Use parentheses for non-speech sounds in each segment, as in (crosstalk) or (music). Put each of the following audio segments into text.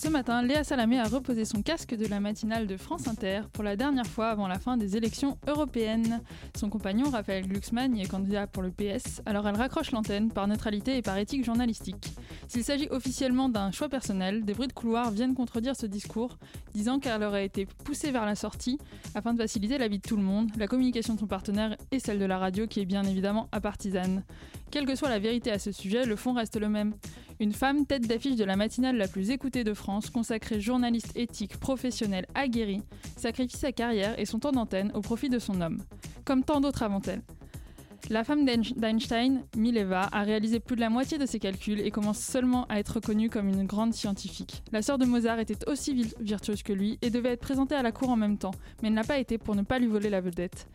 Ce matin, Léa Salamé a reposé son casque de la matinale de France Inter pour la dernière fois avant la fin des élections européennes. Son compagnon, Raphaël Glucksmann, y est candidat pour le PS, alors elle raccroche l'antenne par neutralité et par éthique journalistique. S'il s'agit officiellement d'un choix personnel, des bruits de couloir viennent contredire ce discours, disant qu'elle aurait été poussée vers la sortie afin de faciliter la vie de tout le monde, la communication de son partenaire et celle de la radio qui est bien évidemment apartisane. Quelle que soit la vérité à ce sujet, le fond reste le même. Une femme tête d'affiche de la matinale la plus écoutée de France, consacrée journaliste éthique, professionnelle, aguerrie, sacrifie sa carrière et son temps d'antenne au profit de son homme, comme tant d'autres avant elle. La femme d'Einstein, Mileva, a réalisé plus de la moitié de ses calculs et commence seulement à être reconnue comme une grande scientifique. La sœur de Mozart était aussi virtuose que lui et devait être présentée à la cour en même temps, mais elle n'a pas été pour ne pas lui voler la vedette.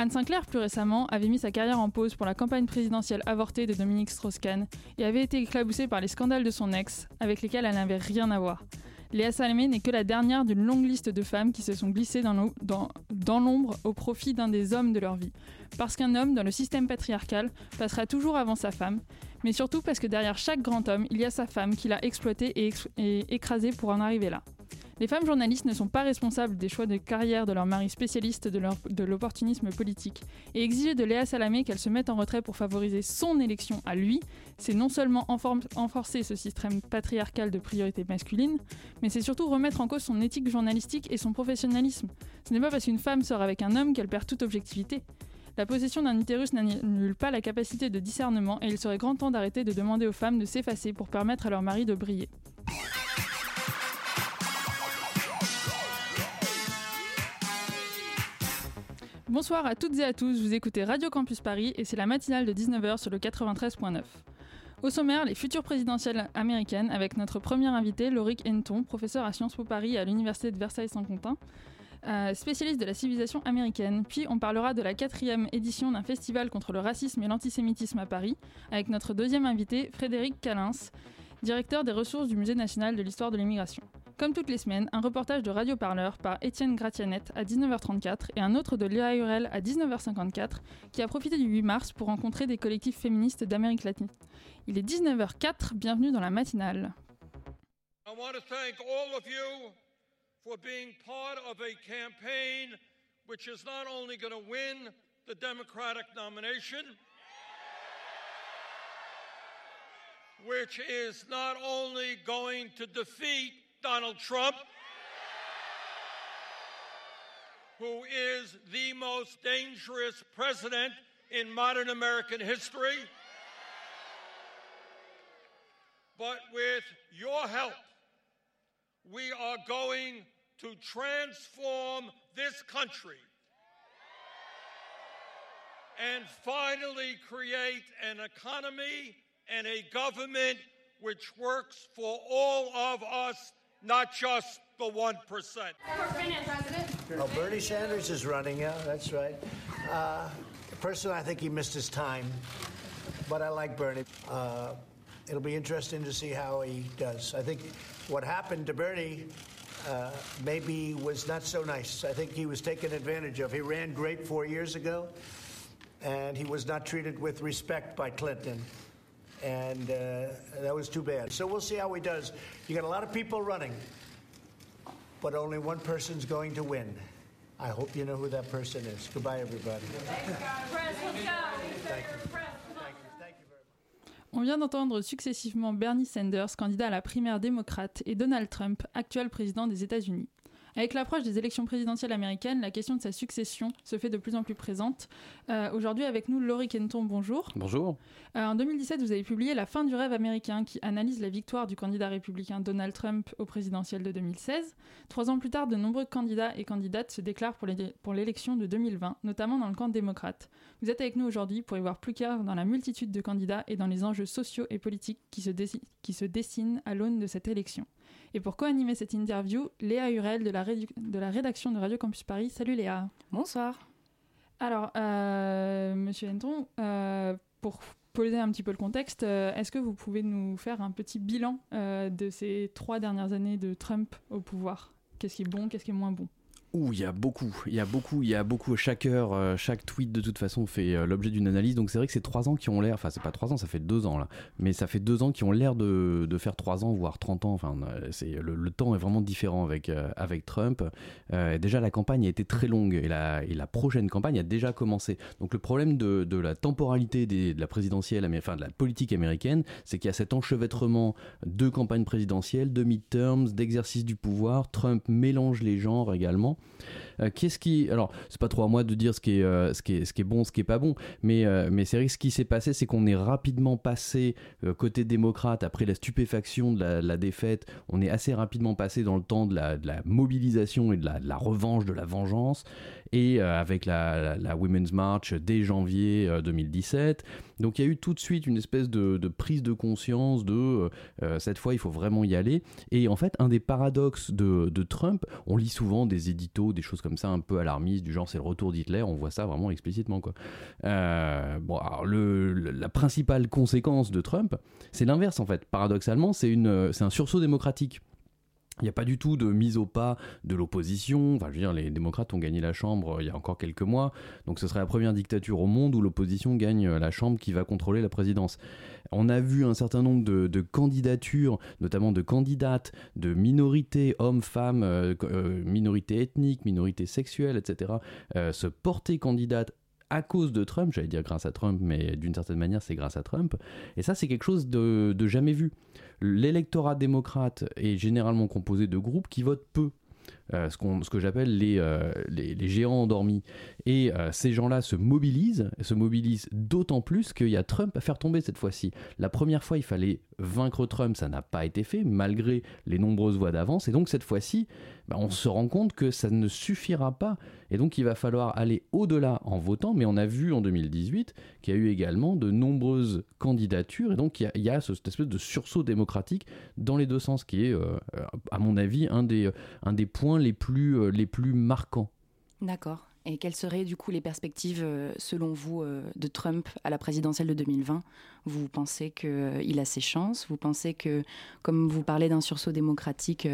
Anne Sinclair, plus récemment, avait mis sa carrière en pause pour la campagne présidentielle avortée de Dominique Strauss-Kahn et avait été éclaboussée par les scandales de son ex, avec lesquels elle n'avait rien à voir. Léa Salamé n'est que la dernière d'une longue liste de femmes qui se sont glissées dans l'ombre au profit d'un des hommes de leur vie. Parce qu'un homme, dans le système patriarcal, passera toujours avant sa femme, mais surtout parce que derrière chaque grand homme, il y a sa femme qui l'a exploité et, et écrasé pour en arriver là. Les femmes journalistes ne sont pas responsables des choix de carrière de leur mari spécialiste de l'opportunisme politique. Et exiger de Léa Salamé qu'elle se mette en retrait pour favoriser son élection à lui, c'est non seulement renforcer ce système patriarcal de priorité masculine, mais c'est surtout remettre en cause son éthique journalistique et son professionnalisme. Ce n'est pas parce qu'une femme sort avec un homme qu'elle perd toute objectivité. La possession d'un utérus n'annule pas la capacité de discernement et il serait grand temps d'arrêter de demander aux femmes de s'effacer pour permettre à leur mari de briller. Bonsoir à toutes et à tous, vous écoutez Radio Campus Paris et c'est la matinale de 19h sur le 93.9. Au sommaire, les futures présidentielles américaines avec notre premier invité, Lauric Henton, professeur à Sciences Po Paris à l'Université de Versailles-Saint-Quentin, euh, spécialiste de la civilisation américaine. Puis on parlera de la quatrième édition d'un festival contre le racisme et l'antisémitisme à Paris, avec notre deuxième invité, Frédéric Calins, directeur des ressources du Musée national de l'histoire de l'immigration. Comme toutes les semaines, un reportage de Radio Parleur par Étienne Gratianet à 19h34 et un autre de Léa Hurel à 19h54 qui a profité du 8 mars pour rencontrer des collectifs féministes d'Amérique latine. Il est 19h04, bienvenue dans la matinale. Nomination, Donald Trump, who is the most dangerous president in modern American history. But with your help, we are going to transform this country and finally create an economy and a government which works for all of us not just the 1%. Oh, Bernie Sanders is running, yeah, that's right. Uh, personally, I think he missed his time, but I like Bernie. Uh, it'll be interesting to see how he does. I think what happened to Bernie uh, maybe was not so nice. I think he was taken advantage of. He ran great four years ago, and he was not treated with respect by Clinton and uh, that was too bad. So we'll see how he does. You got a lot of people running, but only one person's going to win. I hope you know who that person is. Goodbye, everybody. On vient d'entendre successivement Bernie Sanders, candidat à la primaire démocrate, et Donald Trump, actuel président des États-Unis. Avec l'approche des élections présidentielles américaines, la question de sa succession se fait de plus en plus présente. Euh, aujourd'hui, avec nous, Laurie Kenton, bonjour. Bonjour. Euh, en 2017, vous avez publié La fin du rêve américain qui analyse la victoire du candidat républicain Donald Trump au présidentiel de 2016. Trois ans plus tard, de nombreux candidats et candidates se déclarent pour l'élection de 2020, notamment dans le camp démocrate. Vous êtes avec nous aujourd'hui pour y voir plus clair dans la multitude de candidats et dans les enjeux sociaux et politiques qui se, qui se dessinent à l'aune de cette élection. Et pour co-animer cette interview, Léa Hurel de la, de la rédaction de Radio Campus Paris. Salut Léa. Bonsoir. Alors, euh, Monsieur Henton, euh, pour poser un petit peu le contexte, euh, est-ce que vous pouvez nous faire un petit bilan de ces trois dernières années de Trump au pouvoir? Qu'est-ce qui est bon, qu'est-ce qui est moins bon? Ouh, il y a beaucoup, il y a beaucoup, il y a beaucoup. Chaque heure, euh, chaque tweet de toute façon fait euh, l'objet d'une analyse. Donc c'est vrai que c'est trois ans qui ont l'air, enfin c'est pas trois ans, ça fait deux ans là, mais ça fait deux ans qui ont l'air de, de, faire trois ans, voire 30 ans. Enfin, euh, c'est le, temps est vraiment différent avec avec Trump. déjà la campagne a été très longue et la et la prochaine campagne a déjà commencé. Donc le problème de, de la temporalité des, de la présidentielle, enfin de la politique américaine, c'est qu'il y a cet enchevêtrement de campagne présidentielle, de midterms, d'exercice du pouvoir. Trump mélange les genres également. Euh, qu'est-ce qui. Alors, c'est pas trop à moi de dire ce qui est, euh, ce qui est, ce qui est bon, ce qui est pas bon, mais, euh, mais c'est vrai que ce qui s'est passé, c'est qu'on est rapidement passé côté démocrate après la stupéfaction de la, défaite. On est assez rapidement passé dans le temps de la, mobilisation et de la, revanche, de la vengeance, et avec la, Women's March dès janvier 2017. Donc il y a eu tout de suite une espèce de, prise de conscience de euh, euh, cette fois il faut vraiment y aller. Et en fait, un des paradoxes de, Trump, on lit souvent des éditos, des choses comme ça un peu alarmistes, du genre c'est le retour d'Hitler, on voit ça vraiment explicitement. Quoi. Euh, bon, alors la principale conséquence de Trump, c'est l'inverse en fait. Paradoxalement, c'est un sursaut démocratique. Il n'y a pas du tout de mise au pas de l'opposition. Enfin, je veux dire, les démocrates ont gagné la Chambre euh, il y a encore quelques mois. Donc ce serait la première dictature au monde où l'opposition gagne euh, la Chambre qui va contrôler la présidence. On a vu un certain nombre de, candidatures, notamment de candidates de minorités, hommes, femmes, euh, minorités ethniques, minorités sexuelles, etc., se porter candidates à cause de Trump, j'allais dire grâce à Trump, mais d'une certaine manière c'est grâce à Trump. Et ça c'est quelque chose de jamais vu l'électorat démocrate est généralement composé de groupes qui votent peu. Euh, ce, ce, que j'appelle les, euh, les, géants endormis. Et euh, ces gens-là se mobilisent, se mobilisent d'autant plus qu'il y a Trump à faire tomber cette fois-ci. La première fois, il fallait vaincre Trump, ça n'a pas été fait, malgré les nombreuses voix d'avance. Et donc cette fois-ci, bah, on se rend compte que ça ne suffira pas. Et donc il va falloir aller au-delà en votant. Mais on a vu en 2018 qu'il y a eu également de nombreuses candidatures. Et donc il y a, cette espèce de sursaut démocratique dans les deux sens, qui est, à mon avis, un des, un des points les plus, euh, les plus marquants. D'accord. Et quelles seraient du coup les perspectives, euh, selon vous, de Trump à la présidentielle de 2020 Vous pensez qu'il a ses chances Vous pensez que, comme vous parlez d'un sursaut démocratique,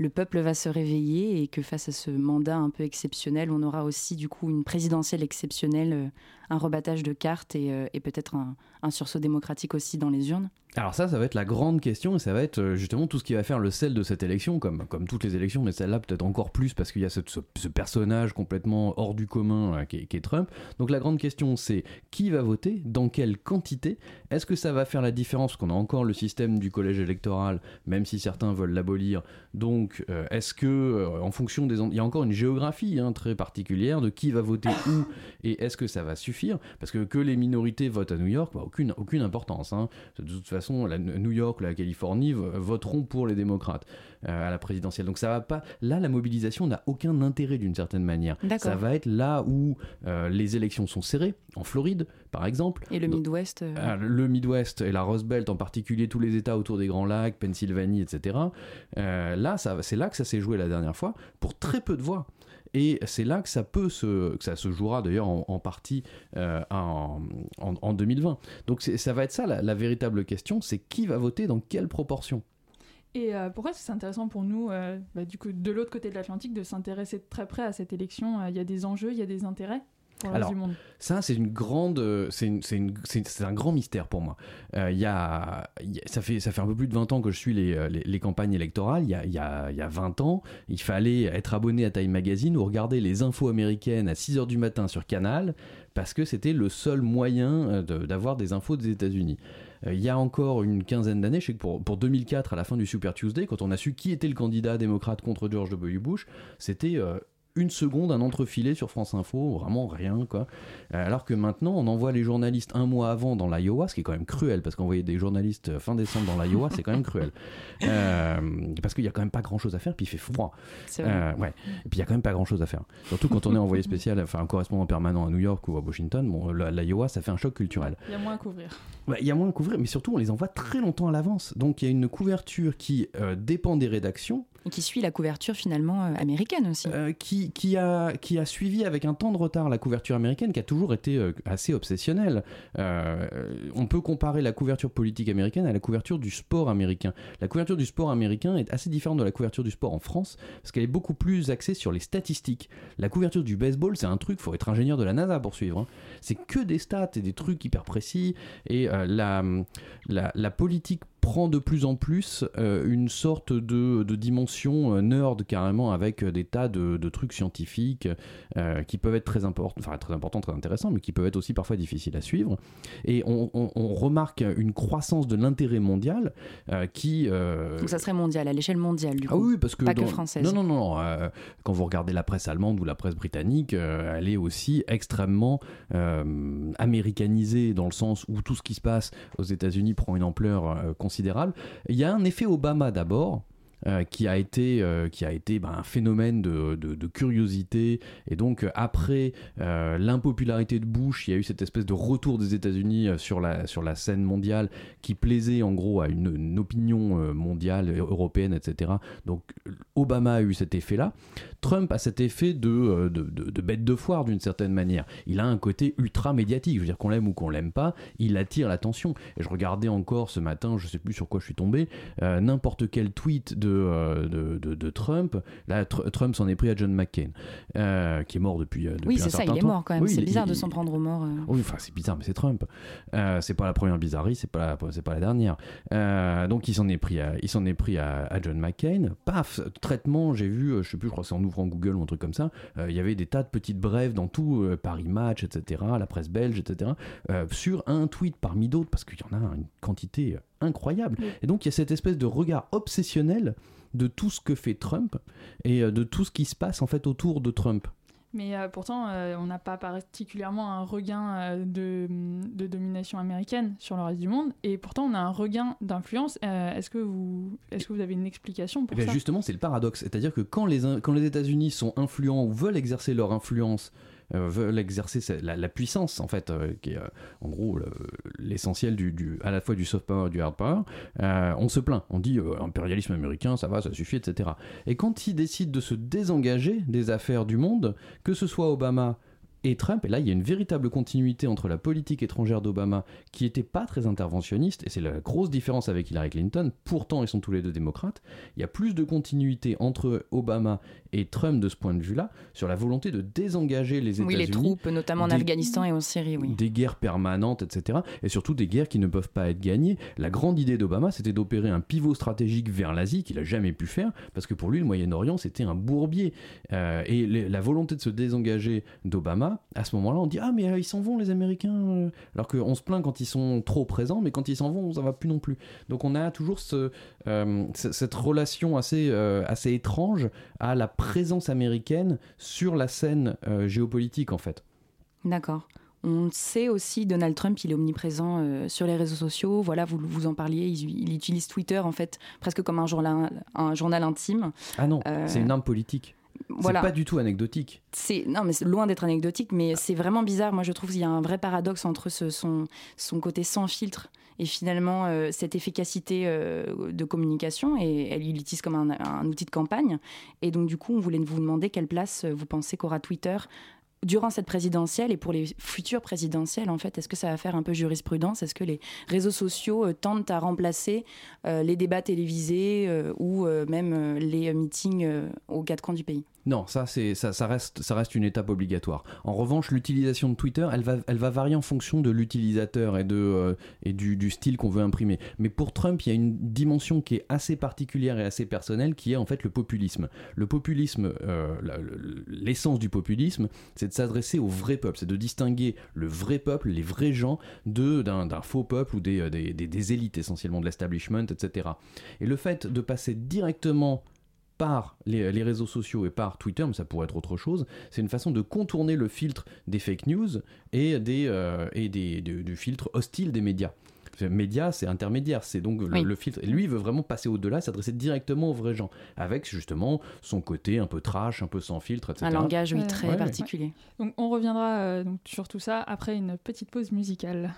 le peuple va se réveiller et que face à ce mandat un peu exceptionnel, on aura aussi du coup une présidentielle exceptionnelle, euh, un rebattage de cartes et, euh, peut-être un, sursaut démocratique aussi dans les urnes? Alors ça, ça va être la grande question et ça va être euh, justement tout ce qui va faire le sel de cette élection, comme, comme toutes les élections, mais celle-là peut-être encore plus parce qu'il y a ce, personnage complètement hors du commun qui, est, Trump. Donc la grande question c'est qui va voter, dans quelle quantité, est-ce que ça va faire la différence, qu'on a encore le système du collège électoral, même si certains veulent l'abolir, donc euh, est-ce que, euh, en fonction des. Il y a encore une géographie hein, très particulière de qui va voter où (coughs) et est-ce que ça va suffire? Parce que que les minorités votent à New York, bah, aucune, aucune importance. Hein. De toute façon, la, New York, la Californie voteront pour les démocrates à la présidentielle. Donc, ça va pas. Là, la mobilisation n'a aucun intérêt d'une certaine manière. Ça va être là où les élections sont serrées, en Floride, par exemple. Et le Midwest ah, Le Midwest et la Rust Belt, en particulier tous les États autour des Grands Lacs, Pennsylvanie, etc. là, ça c'est là que ça s'est joué la dernière fois, pour très peu de voix. Et c'est là que ça peut se, que ça se jouera d'ailleurs en, partie euh, en, en, 2020. Donc ça va être ça la, véritable question, c'est qui va voter dans quelle proportion? Et euh, pourquoi c'est intéressant pour nous, euh, bah, du coup, de l'autre côté de l'Atlantique, de s'intéresser de très près à cette élection? Il y a des enjeux, il y a des intérêts? Alors, ça, c'est une grande, euh, c'est un grand mystère pour moi. Euh, y, a, ça fait, ça fait un peu plus de 20 ans que je suis les, euh, les, campagnes électorales. Il y, a, y a, y a 20 ans, il fallait être abonné à Time Magazine ou regarder les infos américaines à 6 h du matin sur Canal parce que c'était le seul moyen d'avoir des infos des États-Unis. il y a encore une quinzaine d'années, je sais que pour, pour 2004, à la fin du Super Tuesday, quand on a su qui était le candidat démocrate contre George W. Bush, c'était une seconde un entrefilet sur France Info, vraiment rien quoi. Euh, alors que maintenant on envoie les journalistes un mois avant dans l'Iowa, ce qui est quand même cruel parce qu'envoyer des journalistes euh, fin décembre dans l'Iowa c'est quand même cruel. (laughs) Euh, parce qu'il y a quand même pas grand chose à faire puis il fait froid. ouais. Et puis il y a quand même pas grand chose à faire. Surtout quand on est envoyé spécial, enfin un correspondant permanent à New York ou à Washington, bon l'Iowa ça fait un choc culturel. Il y a moins à couvrir. Il y a moins à couvrir mais surtout on les envoie très longtemps à l'avance. Donc il y a une couverture qui dépend des rédactions qui suit la couverture finalement euh, américaine aussi. Euh, qui, qui, a, qui a suivi avec un temps de retard la couverture américaine, qui a toujours été euh, assez obsessionnelle. on peut comparer la couverture politique américaine à la couverture du sport américain. La couverture du sport américain est assez différente de la couverture du sport en France, parce qu'elle est beaucoup plus axée sur les statistiques. La couverture du baseball, c'est un truc, faut être ingénieur de la NASA pour suivre. Hein. C'est que des stats et des trucs hyper précis. Et la, la, la politique prend de plus en plus euh, une sorte de, dimension euh, nerd carrément avec euh, des tas de, trucs scientifiques qui peuvent être très importants, enfin très importants, très intéressants, mais qui peuvent être aussi parfois difficiles à suivre. Et on, remarque une croissance de l'intérêt mondial qui. Donc ça serait mondial, à l'échelle mondiale du ah coup. oui, parce que. Pas que française. Non, non, non. quand vous regardez la presse allemande ou la presse britannique, elle est aussi extrêmement américanisée dans le sens où tout ce qui se passe aux États-Unis prend une ampleur considérable. Il y a un effet Obama d'abord, euh, qui a été, euh, qui a été ben, un phénomène de, de, curiosité. Et donc, euh, après l'impopularité de Bush, il y a eu cette espèce de retour des États-Unis sur la, sur la scène mondiale qui plaisait en gros à une, opinion mondiale, européenne, etc. Donc, Obama a eu cet effet-là. Trump a cet effet de, de, bête de foire d'une certaine manière. Il a un côté ultra médiatique. Je veux dire, qu'on l'aime ou qu'on l'aime pas, il attire l'attention. Et je regardais encore ce matin, je sais plus sur quoi je suis tombé, n'importe quel tweet de euh, de, de, Trump. Là, Trump s'en est pris à John McCain, euh, qui est mort depuis, euh, depuis oui, c'est ça, il est mort quand même. c'est bizarre de s'en prendre aux morts. Oui, enfin, c'est bizarre, mais c'est Trump. c'est pas la première bizarrerie, c'est pas, c'est pas la dernière. donc, il s'en est pris à, il s'en est pris à, John McCain. Paf, traitement, j'ai vu, je sais plus, je crois que c'est en ouvrant Google ou un truc comme ça, il y avait des tas de petites brèves dans tout, Paris Match, etc., la presse belge, etc., sur un tweet parmi d'autres, parce qu'il y en a une quantité incroyable. Et donc il y a cette espèce de regard obsessionnel de tout ce que fait Trump et euh, de tout ce qui se passe en fait autour de Trump. Mais euh, pourtant, euh, on n'a pas particulièrement un regain de, de, domination américaine sur le reste du monde, et pourtant on a un regain d'influence. est-ce que vous, est-ce que vous avez une explication pour eh ça? Justement, c'est le paradoxe, c'est-à-dire que quand les quand les États-Unis sont influents ou veulent exercer leur influence veulent exercer la, puissance, en fait, euh, qui est euh, en gros l'essentiel du, à la fois du soft power et du hard power, on se plaint. On dit impérialisme américain, ça va, ça suffit, etc. Et quand ils décident de se désengager des affaires du monde, que ce soit Obama, et Trump, et là il y a une véritable continuité entre la politique étrangère d'Obama, qui n'était pas très interventionniste, et c'est la grosse différence avec Hillary Clinton, pourtant ils sont tous les deux démocrates, il y a plus de continuité entre Obama et Trump de ce point de vue-là, sur la volonté de désengager les États-Unis. Oui, les troupes, notamment en Afghanistan et en Syrie, oui. Des guerres permanentes, etc. Et surtout des guerres qui ne peuvent pas être gagnées. La grande idée d'Obama, c'était d'opérer un pivot stratégique vers l'Asie, qu'il n'a jamais pu faire, parce que pour lui, le Moyen-Orient, c'était un bourbier. Euh, et la volonté de se désengager d'Obama, à ce moment-là, on dit Ah, mais euh, ils s'en vont, les Américains. Euh. Alors qu'on se plaint quand ils sont trop présents, mais quand ils s'en vont, ça va plus non plus. Donc on a toujours ce, cette relation assez, assez étrange à la présence américaine sur la scène euh, géopolitique en fait. D'accord. On sait aussi, Donald Trump, il est omniprésent euh, sur les réseaux sociaux. Voilà, vous, vous en parliez, il, utilise Twitter en fait presque comme un journal, un journal intime. Ah non, euh, c'est une arme politique. Voilà. C'est pas du tout anecdotique. C'est non, mais c'est loin d'être anecdotique, mais c'est vraiment bizarre. Moi, je trouve qu'il y a un vrai paradoxe entre ce, son, son côté sans filtre et finalement euh, cette efficacité euh, de communication et elle l'utilise comme un, un, outil de campagne. Et donc du coup, on voulait vous demander quelle place euh, vous pensez qu'aura Twitter durant cette présidentielle et pour les futures présidentielles, en fait, est-ce que ça va faire un peu jurisprudence? Est-ce que les réseaux sociaux euh, tentent à remplacer euh, les débats télévisés euh, ou même les meetings aux quatre coins du pays? Non, ça, reste, une étape obligatoire. En revanche, l'utilisation de Twitter, elle va, varier en fonction de l'utilisateur et, et du, style qu'on veut imprimer. Mais pour Trump, il y a une dimension qui est assez particulière et assez personnelle, qui est en fait le populisme. Le populisme, l'essence du populisme, c'est de s'adresser au vrai peuple, c'est de distinguer le vrai peuple, les vrais gens, de, d'un, faux peuple ou des, des, élites essentiellement de l'establishment, etc. Et le fait de passer directement par les, les réseaux sociaux et par Twitter, mais ça pourrait être autre chose, c'est une façon de contourner le filtre des fake news et, des, euh, et des, du, du filtre hostile des médias. Média, c'est intermédiaire, c'est donc le, Oui. le filtre. Et lui, il veut vraiment passer au-delà, s'adresser directement aux vrais gens, avec justement son côté un peu trash, un peu sans filtre, etc. Un langage, oui, très Ouais. particulier. Donc on reviendra euh, donc, sur tout ça après une petite pause musicale.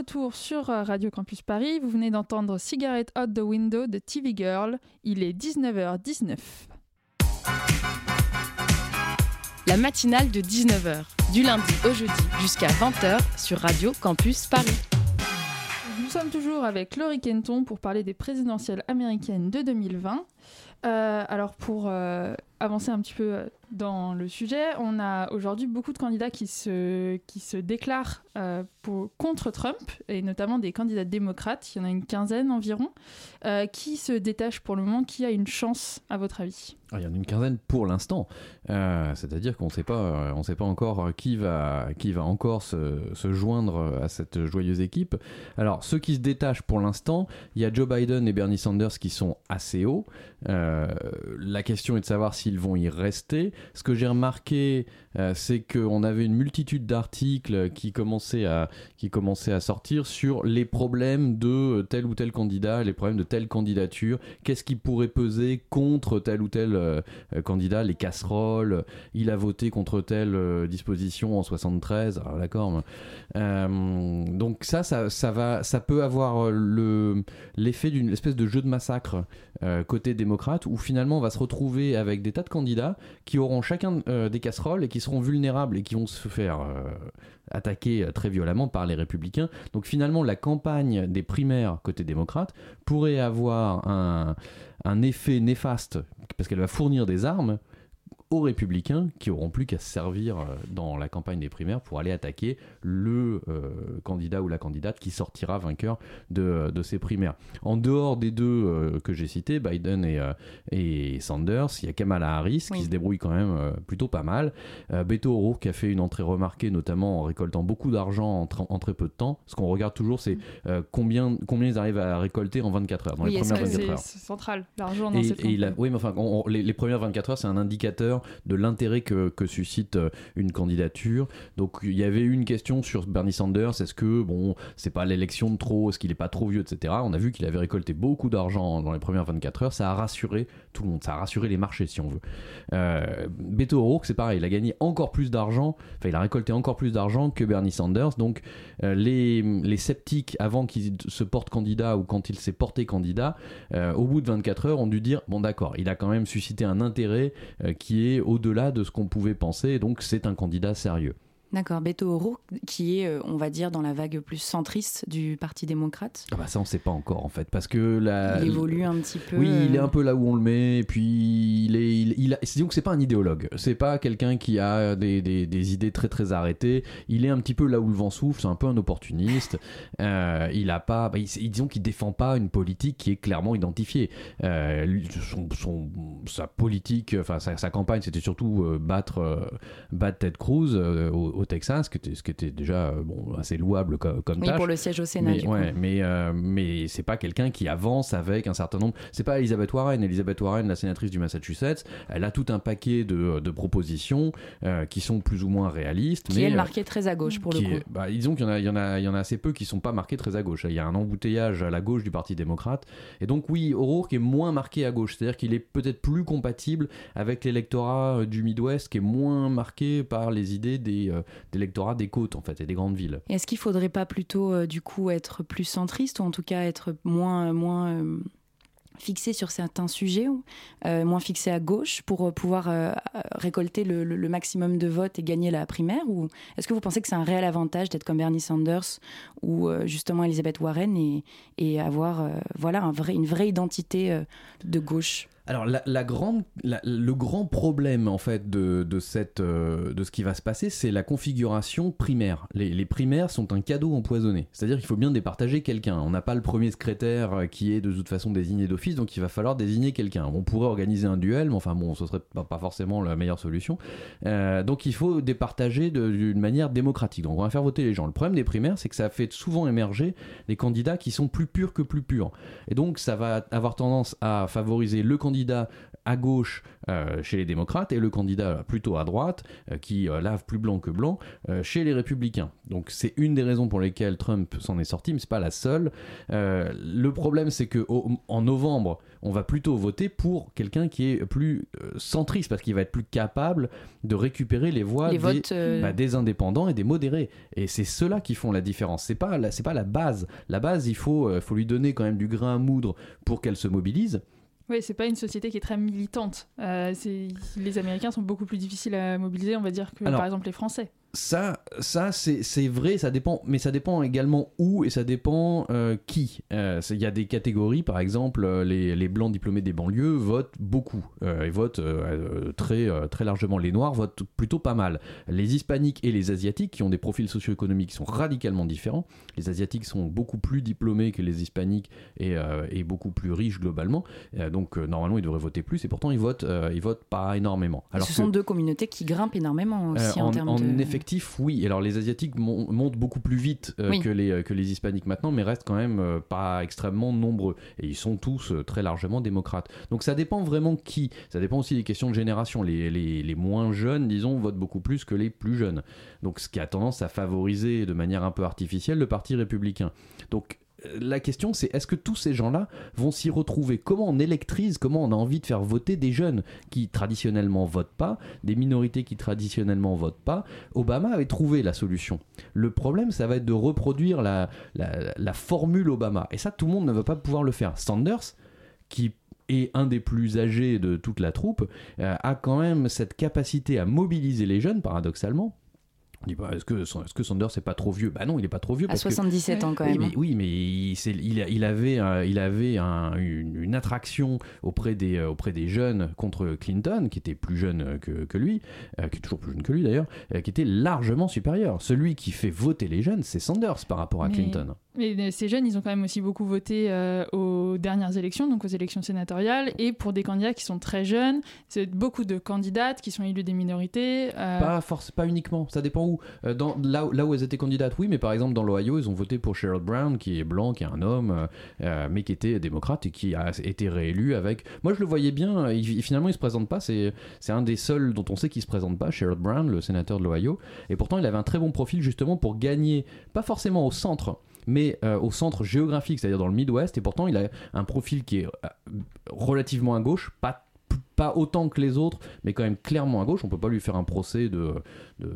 Retour sur euh, Radio Campus Paris, vous venez d'entendre Cigarette Out the Window de TV Girl. Il est 19h19. La matinale de 19h, du lundi au jeudi jusqu'à 20h sur Radio Campus Paris. Nous sommes toujours avec Laurie Kenton pour parler des présidentielles américaines de 2020. Euh, alors pour euh, avancer un petit peu euh, dans le sujet, on a aujourd'hui beaucoup de candidats qui se, qui se déclarent euh, contre Trump, et notamment des candidats démocrates, il y en a une quinzaine environ, euh, qui se détachent pour le moment, qui a une chance à votre avis? Ah, Il y en a une quinzaine pour l'instant. C'est-à-dire qu'on ne sait pas, encore qui va, qui va encore se, se joindre à cette joyeuse équipe. Alors, ceux qui se détachent pour l'instant, il y a Joe Biden et Bernie Sanders qui sont assez hauts. La question est de savoir s'ils vont y rester. Ce que j'ai remarqué, euh, c'est qu'on avait une multitude d'articles qui commençaient à qui commençaient à sortir sur les problèmes de tel ou tel candidat, les problèmes de telle candidature, qu'est-ce qui pourrait peser contre tel ou tel euh, euh, candidat, les casseroles, il a voté contre telle euh, disposition en 73, alors d'accord. donc ça, ça, va, ça peut avoir le l'effet d'une espèce de jeu de massacre côté démocrate où finalement on va se retrouver avec des de candidats qui auront chacun euh, des casseroles et qui seront vulnérables et qui vont se faire euh, attaquer euh, très violemment par les républicains. Donc finalement la campagne des primaires côté démocrate pourrait avoir un, un effet néfaste parce qu'elle va fournir des armes aux républicains qui auront plus qu'à se servir euh, dans la campagne des primaires pour aller attaquer le euh, candidat ou la candidate qui sortira vainqueur de, de ces primaires. En dehors des deux euh, que j'ai cités, Biden et, euh, et Sanders, il y a Kamala Harris qui se débrouille quand même plutôt pas mal. Beto O'Rourke qui a fait une entrée remarquée, notamment en récoltant beaucoup d'argent en, très peu de temps. Ce qu'on regarde toujours, c'est combien, combien ils arrivent à récolter en 24 heures, dans Oui, les et premières ça, 24 c'est heures. c'est central, l'argent dans Et, cette et il a- campagne. oui, mais enfin, on- on- les, les premières 24 heures, c'est un indicateur de l'intérêt que, que suscite euh, une candidature. Donc, il y avait une question sur Bernie Sanders est-ce que, bon, c'est pas l'élection de trop, est-ce qu'il est pas trop vieux, etc. On a vu qu'il avait récolté beaucoup d'argent dans les premières 24 heures. Ça a rassuré tout le monde, ça a rassuré les marchés, si on veut. Euh, Beto O'Rourke, c'est pareil, il a gagné encore plus d'argent, enfin, il a récolté encore plus d'argent que Bernie Sanders. Donc, euh, les, les sceptiques, avant qu'il se porte candidat ou quand il s'est porté candidat, au bout de 24 heures, ont dû dire bon, d'accord, il a quand même suscité un intérêt qui est au-delà de ce qu'on pouvait penser, donc c'est un candidat sérieux. D'accord, Beto O'Rourke, qui est, euh, on va dire, dans la vague plus centriste du Parti démocrate. Ah bah ça, on sait pas encore en fait, parce que la. Il évolue un petit peu. Oui, il est euh, un peu là où on le met, et puis il est, il, il a, disons que c'est pas un idéologue, c'est pas quelqu'un qui a des, des, des idées très très arrêtées. Il est un petit peu là où le vent souffle, c'est un peu un opportuniste. (laughs) Euh, il a pas, bah, il- disons qu'il défend pas une politique qui est clairement identifiée. Euh, son, son- sa politique, enfin sa, sa campagne, c'était surtout battre, battre Ted Cruz au, au Texas, ce qui était, était déjà euh, bon assez louable comme, comme Oui, tâche. pour le siège au Sénat, Mais, du coup. ouais, mais, euh, mais c'est pas quelqu'un qui avance avec un certain nombre. C'est pas Elizabeth Warren. Elizabeth Warren, la sénatrice du Massachusetts, elle a tout un paquet de, de propositions euh, qui sont plus ou moins réalistes. Qui mais, est euh, marqué très à gauche, pour le coup. bah, disons qu'il y en a, il y en a, il y en a assez peu qui sont pas marqués très à gauche. Il y a un embouteillage à la gauche du Parti démocrate, et donc oui, O'Rourke est moins marqué à gauche, c'est-à-dire qu'il est peut-être plus compatible avec l'électorat du Midwest, qui est moins marqué par les idées des d'électorat des côtes en fait et des grandes villes. Est-ce qu'il faudrait pas plutôt, euh, du coup, être plus centriste ou en tout cas être moins, moins euh, fixé sur certains sujets, euh, moins fixé à gauche pour euh, pouvoir euh, récolter le, maximum de votes et gagner la primaire Ou est-ce que vous pensez que c'est un réel avantage d'être comme Bernie Sanders ou euh, justement Elizabeth Warren et, et avoir euh, voilà, une vraie identité euh, de gauche? Alors la, grande, le grand problème en fait de, de cette, euh, de ce qui va se passer, c'est la configuration primaire. Les, les primaires sont un cadeau empoisonné. C'est-à-dire qu'il faut bien départager quelqu'un. On n'a pas le premier secrétaire euh, qui est de toute façon désigné d'office, donc il va falloir désigner quelqu'un. On pourrait organiser un duel, mais enfin bon, ce serait pas, forcément la meilleure solution. Euh, donc il faut départager d'une manière démocratique. Donc on va faire voter les gens. Le problème des primaires, c'est que ça fait souvent émerger des candidats qui sont plus purs que plus purs. Et donc ça va avoir tendance à favoriser le candidat à gauche euh, chez les démocrates et le candidat plutôt à droite euh, qui euh, lave plus blanc que blanc euh, chez les républicains. Donc c'est une des raisons pour lesquelles Trump s'en est sorti, mais c'est pas la seule. Euh, le problème c'est que au- en novembre, on va plutôt voter pour quelqu'un qui est plus euh, centriste parce qu'il va être plus capable de récupérer les voix Les des, votes, euh, bah, des indépendants et des modérés. Et c'est ceux-là qui font la différence. C'est pas la, c'est pas la base. La base, il faut, euh, faut lui donner quand même du grain à moudre pour qu'elle se mobilise. Oui, c'est pas une société qui est très militante. Euh, c'est- les Américains sont beaucoup plus difficiles à mobiliser, on va dire, que Alors, par exemple les Français. Ça, ça c'est vrai, ça dépend, mais ça dépend également où et ça dépend euh, qui. Euh, Il y a des catégories, par exemple, euh, les, les blancs diplômés des banlieues votent beaucoup, euh, ils votent très, très largement. Les noirs votent plutôt pas mal. Les hispaniques et les asiatiques, qui ont des profils socio-économiques qui sont radicalement différents, les asiatiques sont beaucoup plus diplômés que les hispaniques et, et beaucoup plus riches globalement, donc normalement ils devraient voter plus et pourtant ils votent, ils votent pas énormément. Alors Ce que- sont deux communautés qui grimpent énormément aussi en, en, termes en de... effectif, oui. Alors les Asiatiques mon- montent beaucoup plus vite euh, Oui. que, les, euh, que les Hispaniques maintenant, mais restent quand même euh, pas extrêmement nombreux. Et ils sont tous euh, très largement démocrates. Donc ça dépend vraiment qui. Ça dépend aussi des questions de génération. Les, les, les moins jeunes, disons, votent beaucoup plus que les plus jeunes. Donc ce qui a tendance à favoriser de manière un peu artificielle le Parti républicain. Donc la question c'est est-ce que tous ces gens-là vont s'y retrouver? Comment on électrise Comment on a envie de faire voter des jeunes qui traditionnellement votent pas, des minorités qui traditionnellement votent pas? Obama avait trouvé la solution. Le problème, ça va être de reproduire la, formule Obama. Et ça, tout le monde ne va pas pouvoir le faire. Sanders, qui est un des plus âgés de toute la troupe, euh, a quand même cette capacité à mobiliser les jeunes, paradoxalement. On dit, bah, est-ce que, Sanders n'est pas trop vieux? Bah non, il n'est pas trop vieux. À parce que- 77 ans quand oui, même. mais, oui, mais il, c'est- il a- il avait, un- il avait un- une, une attraction auprès des, euh, auprès des jeunes contre Clinton, qui était plus jeune euh, que, que lui, euh, qui est toujours plus jeune que lui d'ailleurs, euh, qui était largement supérieur. Celui qui fait voter les jeunes, c'est Sanders par rapport à Mais- Clinton. Mais euh, ces jeunes, ils ont quand même aussi beaucoup voté euh, aux dernières élections, donc aux élections sénatoriales, et pour des candidats qui sont très jeunes. C'est beaucoup de candidates qui sont élues des minorités. euh, Pas, force, pas uniquement, ça dépend où. Là, où- elles étaient candidates, oui, mais par exemple dans l'Ohio, ils ont voté pour Sherrod Brown, qui est blanc, qui est un homme, mais qui était démocrate et qui a été réélu avec. Moi, je le voyais bien, finalement, il se présente pas, c'est c'est un des seuls dont on sait qu'il se présente pas, Sherrod Brown, le sénateur de l'Ohio, et pourtant il avait un très bon profil justement pour gagner, pas forcément au centre, mais euh, au centre géographique, c'est-à-dire dans le Midwest, et pourtant il a un profil qui est euh, relativement à gauche, pas pas autant que les autres, mais quand même clairement à gauche. On peut pas lui faire un procès de, de,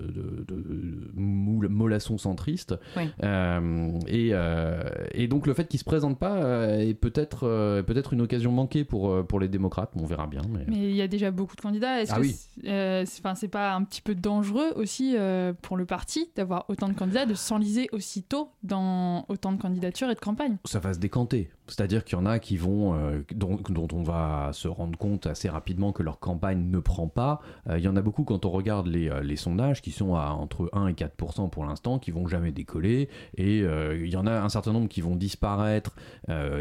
mollasson centriste. Oui. Euh, et, euh, et donc le fait qu'il se présente pas euh, est peut-être peut-être une occasion manquée pour, pour les démocrates. On verra bien. Mais... Il y a déjà beaucoup de candidats. Est-ce Ah que oui. c'est c'est- pas un petit peu dangereux aussi pour le parti d'avoir autant de candidats, de s'enliser aussitôt dans autant de candidatures et de campagnes? Ça va se décanter. C'est-à-dire qu'il y en a qui vont, euh, dont, dont on va se rendre compte assez rapidement que leur campagne ne prend pas. Euh, il y en a beaucoup quand on regarde les, euh, les sondages qui sont à entre 1 et 4% pour l'instant, qui vont jamais décoller. Et euh, il y en a un certain nombre qui vont disparaître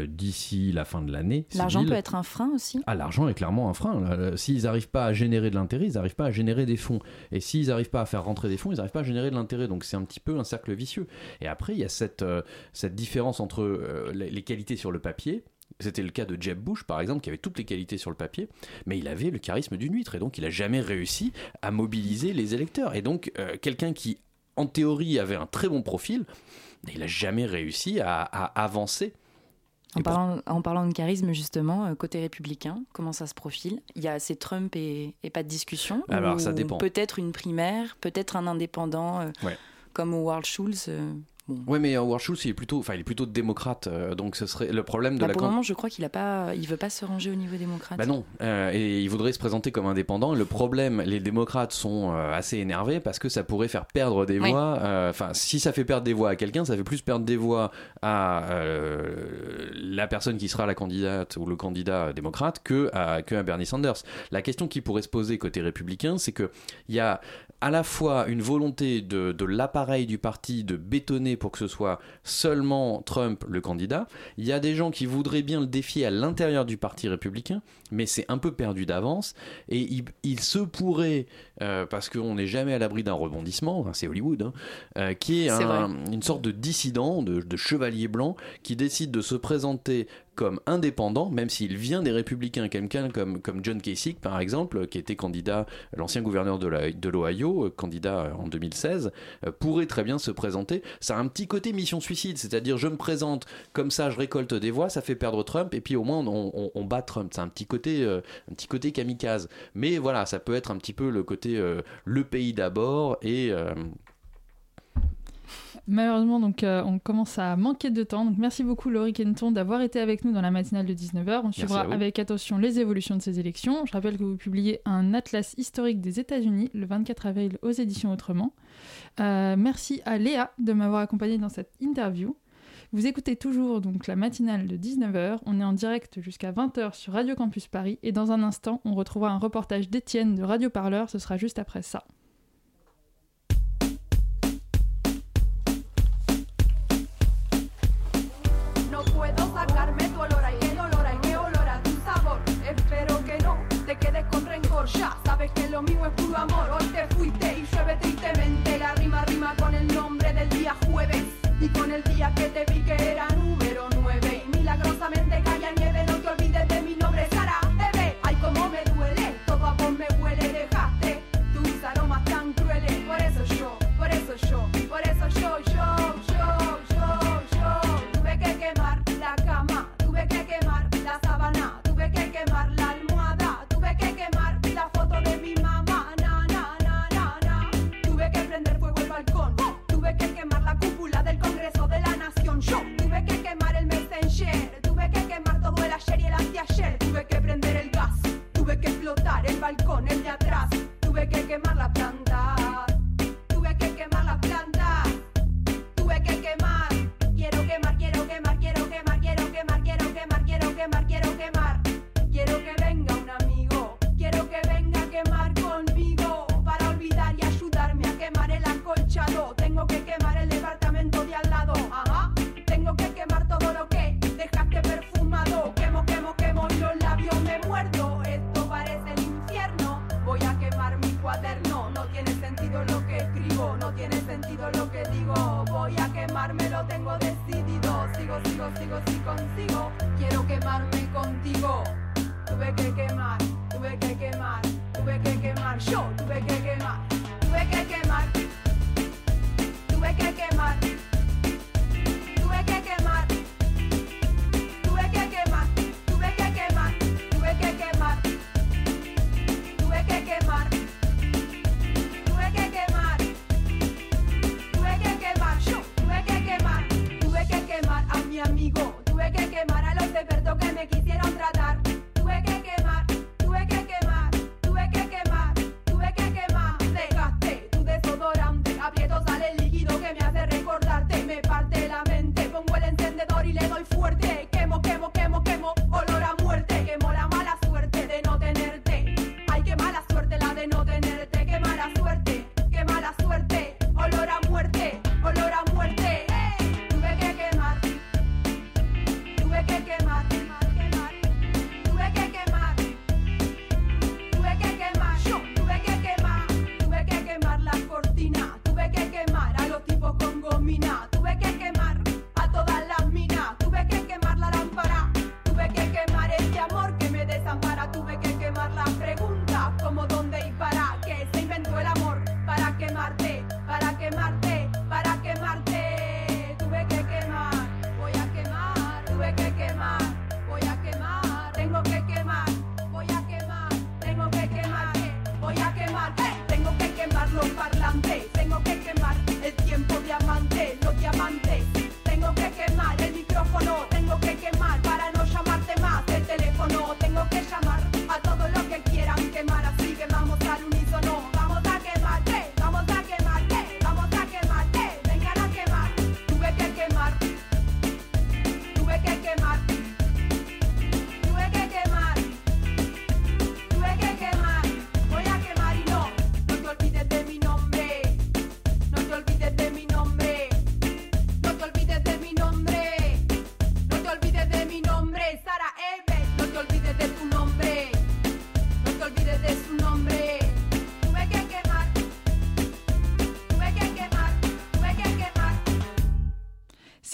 d'ici la fin de l'année. L'argent peut être un frein aussi. Ah, l'argent est clairement un frein. S'ils n'arrivent pas à générer de l'intérêt, ils n'arrivent pas à générer des fonds. Et s'ils n'arrivent pas à faire rentrer des fonds, ils n'arrivent pas à générer de l'intérêt. Donc c'est un petit peu un cercle vicieux. Et après, il y a cette, cette différence entre les, les qualités sur le papier. C'était le cas de Jeb Bush, par exemple, qui avait toutes les qualités sur le papier, mais il avait le charisme d'une huître, et donc il n'a jamais réussi à mobiliser les électeurs. Et donc, euh, quelqu'un qui, en théorie, avait un très bon profil, il n'a jamais réussi à, à avancer. En parlant, en parlant de charisme, justement, euh, côté républicain, comment ça se profile? Il y a c'est Trump et, et pas de discussion? Alors, ça dépend. Peut-être une primaire, peut-être un indépendant euh, comme Howard Schultz. euh, Ouais, mais Howard Schultz, il est plutôt, enfin, il est plutôt démocrate, euh, donc ce serait le problème de bah, la pour le moment, je crois qu'il a pas, il veut pas se ranger au niveau démocrate. Bah non, euh, et il voudrait se présenter comme indépendant. Le problème, les démocrates sont euh, assez énervés parce que ça pourrait faire perdre des Oui. voix. euh, Enfin, si ça fait perdre des voix à quelqu'un, ça fait plus perdre des voix à euh, la personne qui sera la candidate ou le candidat démocrate que à, que à Bernie Sanders. La question qui pourrait se poser côté républicain, c'est que il y a à la fois une volonté de, de l'appareil du parti de bétonner pour que ce soit seulement Trump le candidat. Il y a des gens qui voudraient bien le défier à l'intérieur du parti républicain, mais c'est un peu perdu d'avance. Et il, il se pourrait, euh, parce qu'on n'est jamais à l'abri d'un rebondissement, enfin, c'est Hollywood, hein, euh, qui est, un- une sorte de dissident, de, de chevalier blanc, qui décide de se présenter comme indépendant, même s'il vient des républicains, quelqu'un comme, comme John Kasich par exemple, qui était candidat, l'ancien gouverneur de l'Ohio, euh, candidat euh, en 2016, euh, pourrait très bien se présenter. Ça a un petit côté mission suicide, c'est-à-dire je me présente comme ça, je récolte des voix, ça fait perdre Trump, et puis au moins on, bat Trump. C'est un petit côté, un petit côté kamikaze. Mais voilà, ça peut être un petit peu le côté le pays d'abord et Malheureusement, donc, euh, on commence à manquer de temps. Donc, merci beaucoup, Laurie Kenton, d'avoir été avec nous dans la matinale de 19h. On suivra avec attention les évolutions de ces élections. Je rappelle que vous publiez un atlas historique des États-Unis le 24 avril aux éditions Autrement. Euh, merci à Léa de m'avoir accompagné dans cette interview. Vous écoutez toujours donc la matinale de 19h. On est en direct jusqu'à 20h sur Radio Campus Paris. Et dans un instant, on retrouvera un reportage d'Étienne de Radio Parleur. Ce sera juste après ça. Ya sabes que lo mío es puro amor. Hoy te fuiste y llueve tristemente. La rima rima con el nombre del día jueves Y con el día que te vi que era número 9 Y milagrosamente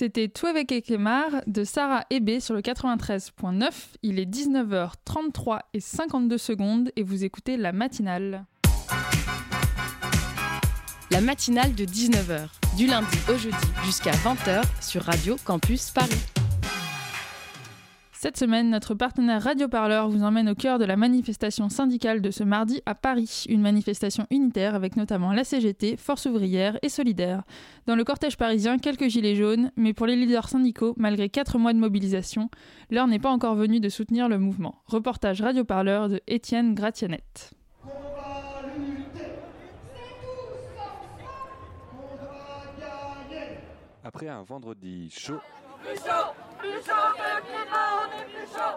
C'était Tueve Kekemar de Sarah Hébé sur le 93.9. Il est 19h33 et 52 secondes et vous écoutez la matinale. La matinale de 19h, du lundi au jeudi jusqu'à 20h sur Radio Campus Paris. Cette semaine, notre partenaire Radio Parleur vous emmène au cœur de la manifestation syndicale de ce mardi à Paris. Une manifestation unitaire avec notamment la CGT, Force ouvrière et Solidaire. Dans le cortège parisien, quelques gilets jaunes, mais pour les leaders syndicaux, malgré quatre mois de mobilisation, l'heure n'est pas encore venue de soutenir le mouvement. Reportage Radio Parleur de Étienne Gratianette. Après un vendredi chaud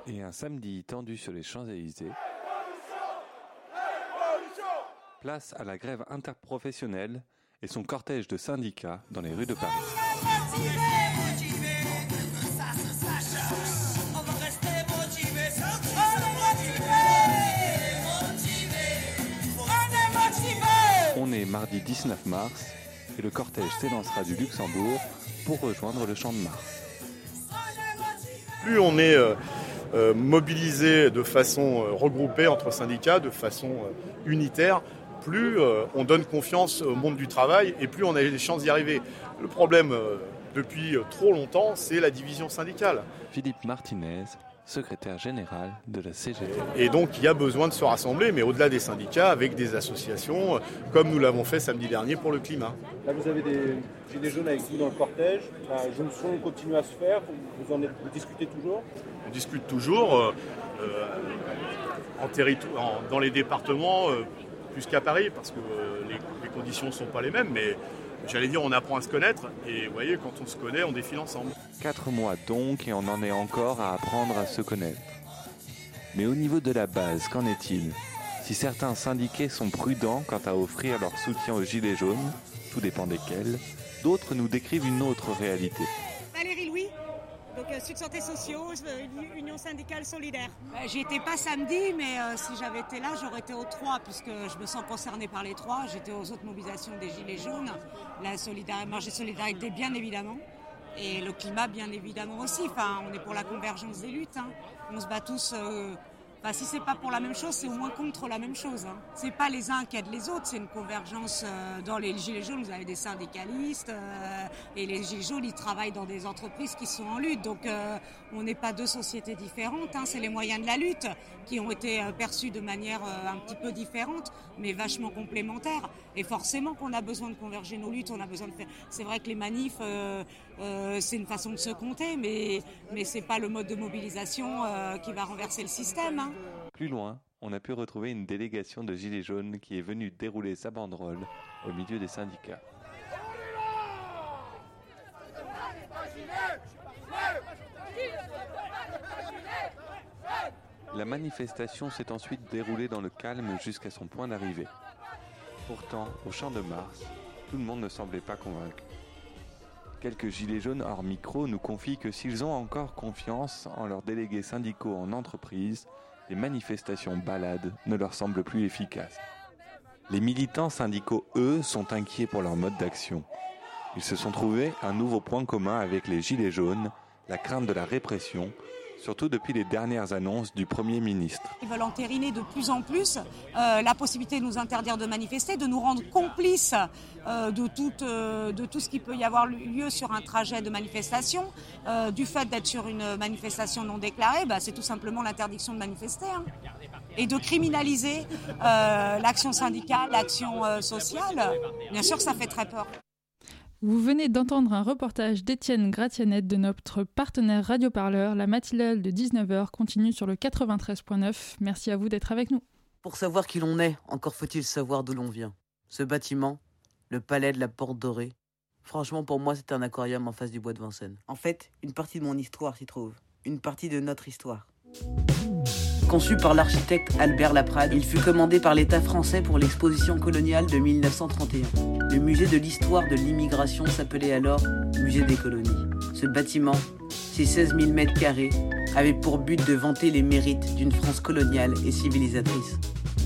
Et un samedi tendu sur les Champs-Élysées, place à la grève interprofessionnelle et son cortège de syndicats dans les rues de Paris. On est mardi 19 mars et le cortège s'élancera du Luxembourg pour rejoindre le Champ de Mars. Plus on est euh, euh, mobilisé de façon euh, regroupée entre syndicats, de façon unitaire, plus on donne confiance au monde du travail et plus on a les chances d'y arriver. Le problème depuis trop longtemps, c'est la division syndicale. Philippe Martinez, secrétaire général de la CGT. Et donc il y a besoin de se rassembler, mais au-delà des syndicats, avec des associations, comme nous l'avons fait samedi dernier pour le climat. Là, vous avez des gilets jaunes avec vous dans le cortège. La jonction continue à se faire. Vous, en êtes, vous discutez toujours? On discute toujours. euh, euh, en territoire, dans les départements euh, plus qu'à Paris, parce que euh, les, les conditions ne sont pas les mêmes, mais j'allais dire, on apprend à se connaître, et vous voyez, quand on se connaît, on défile ensemble. Quatre mois donc, et on en est encore à apprendre à se connaître. Mais au niveau de la base, qu'en est-il? Si certains syndiqués sont prudents quant à offrir leur soutien aux Gilets jaunes, tout dépend desquels, d'autres nous décrivent une autre réalité. Santé Sociaux, Union syndicale solidaire. Euh, J'y étais pas samedi, mais euh, si j'avais été là, j'aurais été aux trois, puisque je me sens concernée par les trois. J'étais aux autres mobilisations des Gilets jaunes, la solidarité, de solidarité bien évidemment, et le climat bien évidemment aussi. Enfin, on est pour la convergence des luttes. hein. On se bat tous. euh, Enfin, si c'est pas pour la même chose, c'est au moins contre la même chose. Hein. C'est pas les uns qui aident les autres, c'est une convergence. euh, dans les gilets jaunes, vous avez des syndicalistes euh, et les gilets jaunes, ils travaillent dans des entreprises qui sont en lutte. Donc, euh, on n'est pas deux sociétés différentes. hein. C'est les moyens de la lutte qui ont été euh, perçus de manière euh, un petit peu différente, mais vachement complémentaires. Et forcément qu'on a besoin de converger nos luttes. On a besoin de faire. C'est vrai que les manifs, euh, euh, c'est une façon de se compter, mais mais c'est pas le mode de mobilisation euh, qui va renverser le système. hein. Plus loin, on a pu retrouver une délégation de Gilets jaunes qui est venue dérouler sa banderole au milieu des syndicats. La manifestation s'est ensuite déroulée dans le calme jusqu'à son point d'arrivée. Pourtant, au champ de Mars, tout le monde ne semblait pas convaincu. Quelques gilets jaunes hors micro nous confient que s'ils ont encore confiance en leurs délégués syndicaux en entreprise, les manifestations balades ne leur semblent plus efficaces. Les militants syndicaux, eux, sont inquiets pour leur mode d'action. Ils se sont trouvés un nouveau point commun avec les gilets jaunes, la crainte de la répression, surtout depuis les dernières annonces du Premier ministre. Ils veulent entériner de plus en plus euh, la possibilité de nous interdire de manifester, de nous rendre complices euh, de, tout, euh, de tout ce qui peut y avoir lieu sur un trajet de manifestation. Du fait d'être sur une manifestation non déclarée, bah, c'est tout simplement l'interdiction de manifester. hein. Et de criminaliser l'action syndicale, l'action sociale, bien sûr que ça fait très peur. Vous venez d'entendre un reportage d'Étienne Gratianet de notre partenaire Radio Parleur. La matinale de 19h continue sur le 93.9. Merci à vous d'être avec nous. Pour savoir qui l'on est, encore faut-il savoir d'où l'on vient. Ce bâtiment, le palais de la Porte Dorée, franchement pour moi c'est un aquarium en face du bois de Vincennes. En fait, une partie de mon histoire s'y trouve. Une partie de notre histoire. Conçu par l'architecte Albert Laprade, il fut commandé par l'État français pour l'exposition coloniale de 1931. Le musée de l'histoire de l'immigration s'appelait alors Musée des colonies. Ce bâtiment, ses 16 000 mètres carrés, avait pour but de vanter les mérites d'une France coloniale et civilisatrice.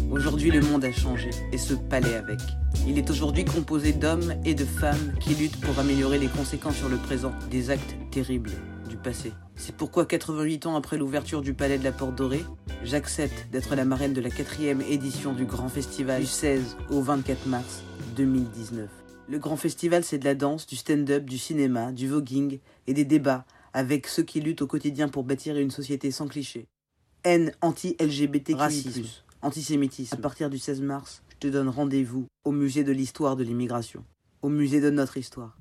Aujourd'hui, le monde a changé, et ce palais avec. Il est aujourd'hui composé d'hommes et de femmes qui luttent pour améliorer les conséquences sur le présent des actes terribles du passé. C'est pourquoi 88 ans après l'ouverture du Palais de la Porte Dorée, j'accepte d'être la marraine de la quatrième édition du Grand Festival du 16 au 24 mars 2019. Le Grand Festival, c'est de la danse, du stand-up, du cinéma, du voguing et des débats avec ceux qui luttent au quotidien pour bâtir une société sans clichés. Haine anti-LGBT, racisme, antisémitisme. À partir du 16 mars, je te donne rendez-vous au musée de l'histoire de l'immigration, au musée de notre histoire.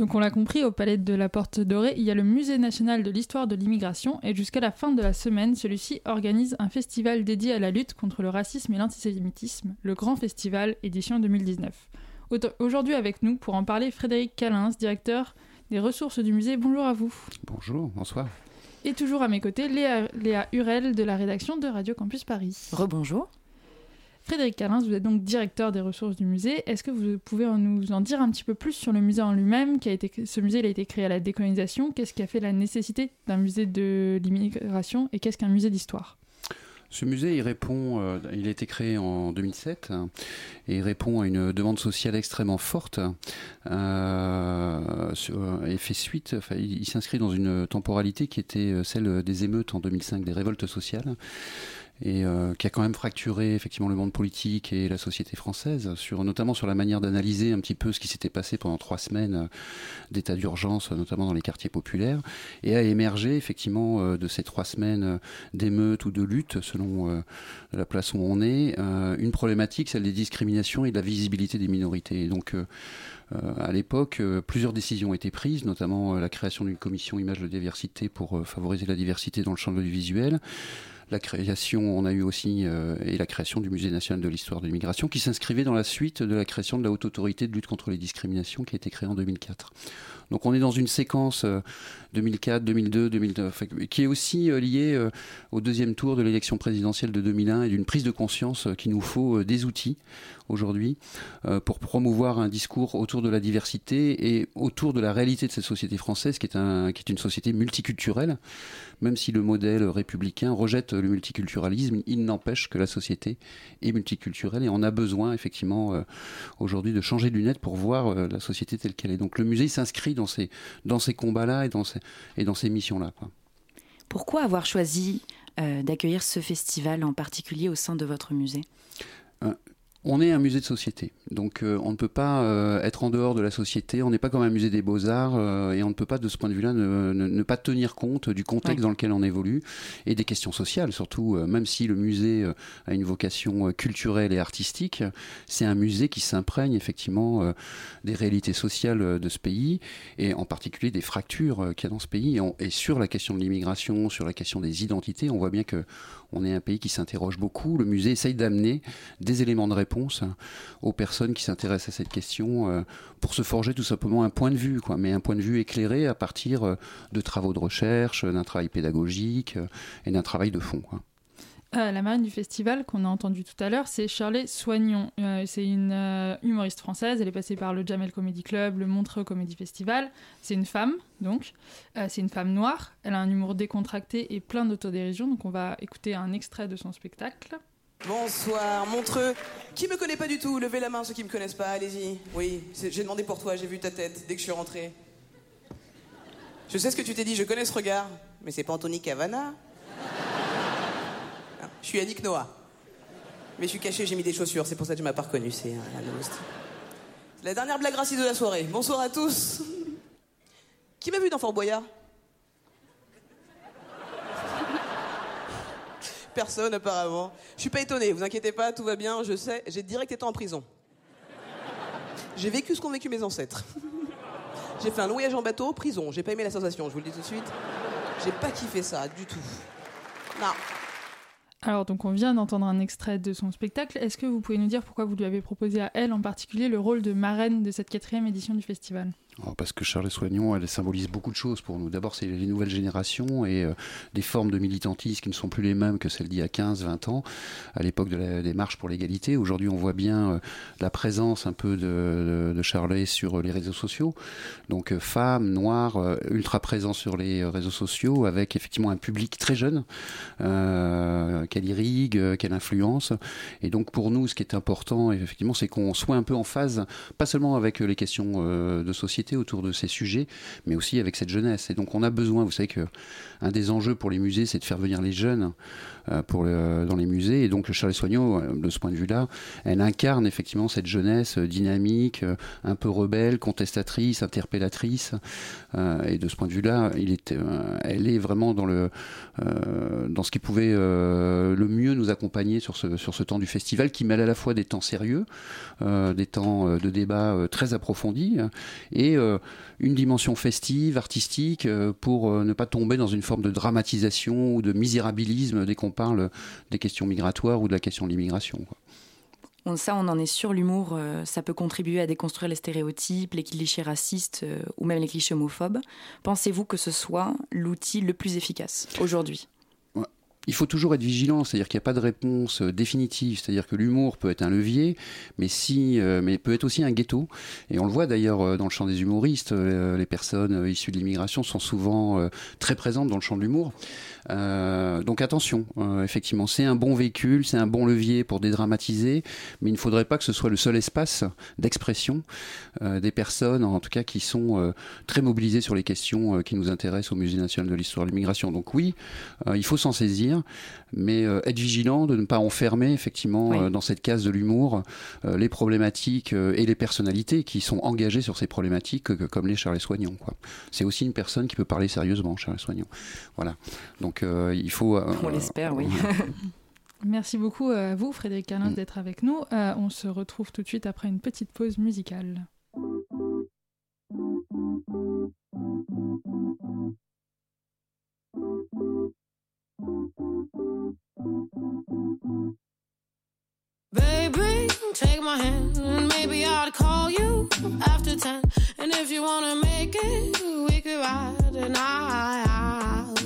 Donc on l'a compris, au Palais de la Porte Dorée, il y a le Musée national de l'histoire de l'immigration et jusqu'à la fin de la semaine, celui-ci organise un festival dédié à la lutte contre le racisme et l'antisémitisme, le Grand Festival édition 2019. Auto- Aujourd'hui avec nous pour en parler, Frédéric Calins, directeur des ressources du musée. Bonjour à vous. Bonjour, bonsoir. Et toujours à mes côtés, Léa, Léa Hurel de la rédaction de Radio Campus Paris. Rebonjour. Frédéric Calins, vous êtes donc directeur des ressources du musée. Est-ce que vous pouvez nous en dire un petit peu plus sur le musée en lui-même Ce musée a été créé à la décolonisation. Qu'est-ce qui a fait la nécessité d'un musée de l'immigration et qu'est-ce qu'un musée d'histoire? Ce musée, il répond, euh, il a été créé en 2007 euh, et il répond à une demande sociale extrêmement forte euh, fait suite, il s'inscrit dans une temporalité qui était euh, celle des émeutes en 2005, des révoltes sociales et euh, qui a quand même fracturé effectivement le monde politique et la société française, sur, notamment sur la manière d'analyser un petit peu ce qui s'était passé pendant trois semaines euh, d'état d'urgence, notamment dans les quartiers populaires, et a émergé effectivement euh, de ces trois semaines euh, d'émeutes ou de lutte, selon la place où on est, une problématique, celle des discriminations et de la visibilité des minorités. Et donc, à l'époque, plusieurs décisions ont été prises, notamment la création d'une commission image de diversité pour favoriser la diversité dans le champ de l'audiovisuel, la création, on a eu aussi euh, et la création du Musée national de l'histoire de l'immigration, qui s'inscrivait dans la suite de la création de la haute autorité de lutte contre les discriminations, qui a été créée en 2004. Donc on est dans une séquence euh, 2004, 2002, 2009, enfin, qui est aussi euh, liée euh, au deuxième tour de l'élection présidentielle de 2001 et d'une prise de conscience euh, qu'il nous faut des outils aujourd'hui pour promouvoir un discours autour de la diversité et autour de la réalité de cette société française qui est, une société multiculturelle. Même si le modèle républicain rejette le multiculturalisme, il n'empêche que la société est multiculturelle et on a besoin effectivement aujourd'hui de changer de lunettes pour voir la société telle qu'elle est. Donc le musée s'inscrit dans ces, dans ces combats-là et dans ces, et dans ces missions-là. quoi. Pourquoi avoir choisi euh, d'accueillir ce festival en particulier au sein de votre musée? Euh, on est un musée de société, donc euh, on ne peut pas euh, être en dehors de la société, on n'est pas comme un musée des beaux-arts, euh, et on ne peut pas de ce point de vue-là ne, ne- ne pas tenir compte du contexte Ouais. dans lequel on évolue, et des questions sociales surtout, même si le musée a une vocation culturelle et artistique, c'est un musée qui s'imprègne effectivement des réalités sociales de ce pays, et en particulier des fractures qu'il y a dans ce pays, et, on- et sur la question de l'immigration, sur la question des identités, on voit bien que on est un pays qui s'interroge beaucoup. Le musée essaye d'amener des éléments de réponse aux personnes qui s'intéressent à cette question euh, pour se forger tout simplement un point de vue, mais un point de vue éclairé à partir euh, de travaux de recherche, d'un travail pédagogique euh, et d'un travail de fond. quoi. Euh, la marraine du festival qu'on a entendu tout à l'heure, c'est Charlotte Soignon. Euh, c'est une euh, humoriste française. Elle est passée par le Jamel Comedy Club, le Montreux Comedy Festival. C'est une femme, donc. Euh, c'est une femme noire. Elle a un humour décontracté et plein d'autodérision. Donc on va écouter un extrait de son spectacle. Bonsoir, Montreux. Qui me connaît pas du tout Levez la main ceux qui me connaissent pas, allez-y. Oui, j'ai demandé pour toi, j'ai vu ta tête dès que je suis rentré. Je sais ce que tu t'es dit, je connais ce regard. Mais c'est pas Anthony Cavana Ah, Je suis Yannick Noah. Mais je suis caché, j'ai mis des chaussures, c'est pour ça que tu m'as pas reconnu. C'est la dernière blague raciste de la soirée. Bonsoir à tous. Qui m'a vu dans Fort Boyard? Personne apparemment. Je suis pas étonné, vous inquiétez pas, tout va bien, je sais, j'ai direct été en prison. J'ai vécu ce qu'ont vécu mes ancêtres. J'ai fait un voyage en bateau, prison, j'ai pas aimé la sensation, je vous le dis tout de suite. J'ai pas kiffé ça du tout. Alors, donc, on vient d'entendre un extrait de son spectacle. Est-ce que vous pouvez nous dire pourquoi vous lui avez proposé à elle en particulier le rôle de marraine de cette quatrième édition du festival? Parce que Charles Soignon, elle symbolise beaucoup de choses pour nous. D'abord, c'est les nouvelles générations et euh, des formes de militantisme qui ne sont plus les mêmes que celles d'il y a 15, 20 ans, à l'époque de la- des marches pour l'égalité. Aujourd'hui, on voit bien euh, la présence un peu de, Charlet sur les réseaux sociaux. Donc, euh, femme, noire, euh, ultra présent sur les euh, réseaux sociaux, avec effectivement un public très jeune euh, qu'elle irrigue, euh, qu'elle influence. Et donc, pour nous, ce qui est important, effectivement, c'est qu'on soit un peu en phase, pas seulement avec euh, les questions euh, de société autour de ces sujets, mais aussi avec cette jeunesse. Et donc, on a besoin, vous savez que un des enjeux pour les musées, c'est de faire venir les jeunes euh, pour dans les musées. Et donc, Charles Soignot, euh, de ce point de vue-là, elle incarne effectivement cette jeunesse euh, dynamique, un peu rebelle, contestatrice, interpellatrice. Et de ce point de vue-là, elle est vraiment dans le dans ce qui pouvait le mieux nous accompagner sur ce sur ce temps du festival, qui mêle à la fois des temps sérieux, des temps de débat très approfondis et une dimension festive, artistique, euh, pour euh, ne pas tomber dans une forme de dramatisation ou de misérabilisme dès qu'on parle des questions migratoires ou de la question de l'immigration. ça, on en est sûr, l'humour, euh, ça peut contribuer à déconstruire les stéréotypes, les clichés racistes euh, ou même les clichés homophobes. Pensez-vous que ce soit l'outil le plus efficace aujourd'hui? Il faut toujours être vigilant, c'est-à-dire qu'il n'y a pas de réponse euh, définitive, c'est-à-dire que l'humour peut être un levier, mais si, euh, mais peut être aussi un ghetto. Et on le voit d'ailleurs euh, dans le champ des humoristes, les personnes issues de l'immigration sont souvent très présentes dans le champ de l'humour. Euh, donc attention, euh, effectivement, c'est un bon véhicule, c'est un bon levier pour dédramatiser, mais il ne faudrait pas que ce soit le seul espace d'expression euh, des personnes, en tout cas qui sont très mobilisées sur les questions qui nous intéressent au Musée national de l'histoire de l'immigration. Donc oui, il faut s'en saisir, mais être vigilant de ne pas enfermer effectivement Oui. dans cette case de l'humour les problématiques et les personnalités qui sont engagées sur ces problématiques, comme les Charles Soignons. C'est aussi une personne qui peut parler sérieusement, Charles Soignons. Voilà. Donc donc euh, il faut. Euh, on l'espère, oui. (laughs) Merci beaucoup à vous, Frédéric Carlin, mm. d'être avec nous. Euh, on se retrouve tout de suite après une petite pause musicale. Baby, take my hand, maybe I'd call you after 10. And if you wanna make it, we could ride, and I, I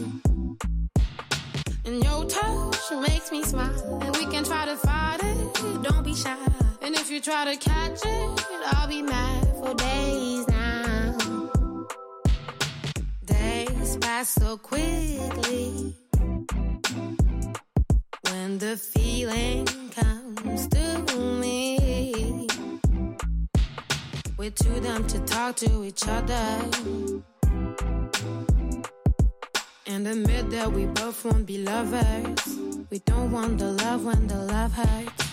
And your touch makes me smile, and we can try to fight it. Don't be shy. And if you try to catch it, I'll be mad for days now. Days pass so quickly when the feeling comes to me. We're too dumb to talk to each other. And admit that we both won't be lovers. We don't want the love when the love hurts.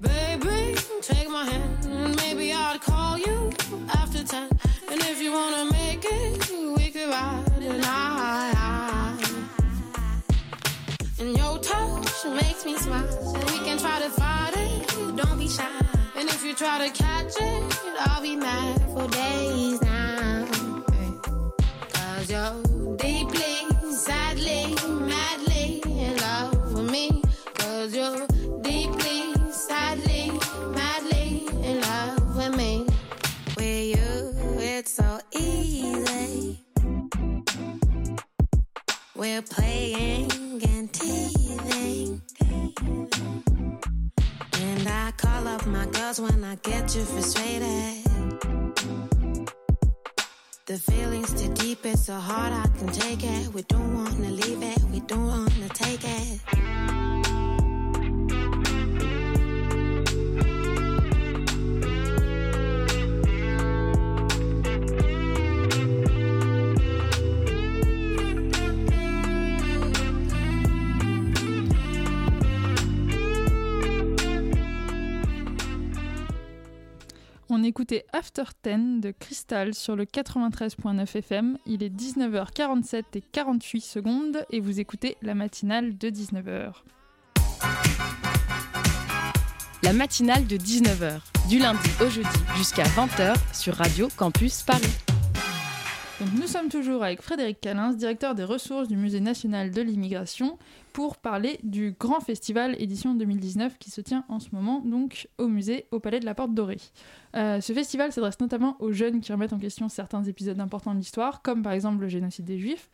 Baby, take my hand, and maybe I'd call you after ten. And if you wanna make it, we could ride the night. And your touch makes me smile. We can try to fight it, don't be shy. And if you try to catch it, I'll be mad for days now. Cause you're écoutait After 10 de Crystal sur le 93.9 FM. Il est 19h47 et 48 secondes et vous écoutez la matinale de 19h. La matinale de 19h, du lundi au jeudi jusqu'à 20h sur Radio Campus Paris. Nous sommes toujours avec Frédéric Calins, directeur des ressources du Musée national de l'immigration, pour parler du grand festival édition 2019 qui se tient en ce moment au musée au Palais de la Porte Dorée. Euh, ce festival s'adresse notamment aux jeunes qui remettent en question certains épisodes importants de l'histoire, comme par exemple le génocide des Juifs.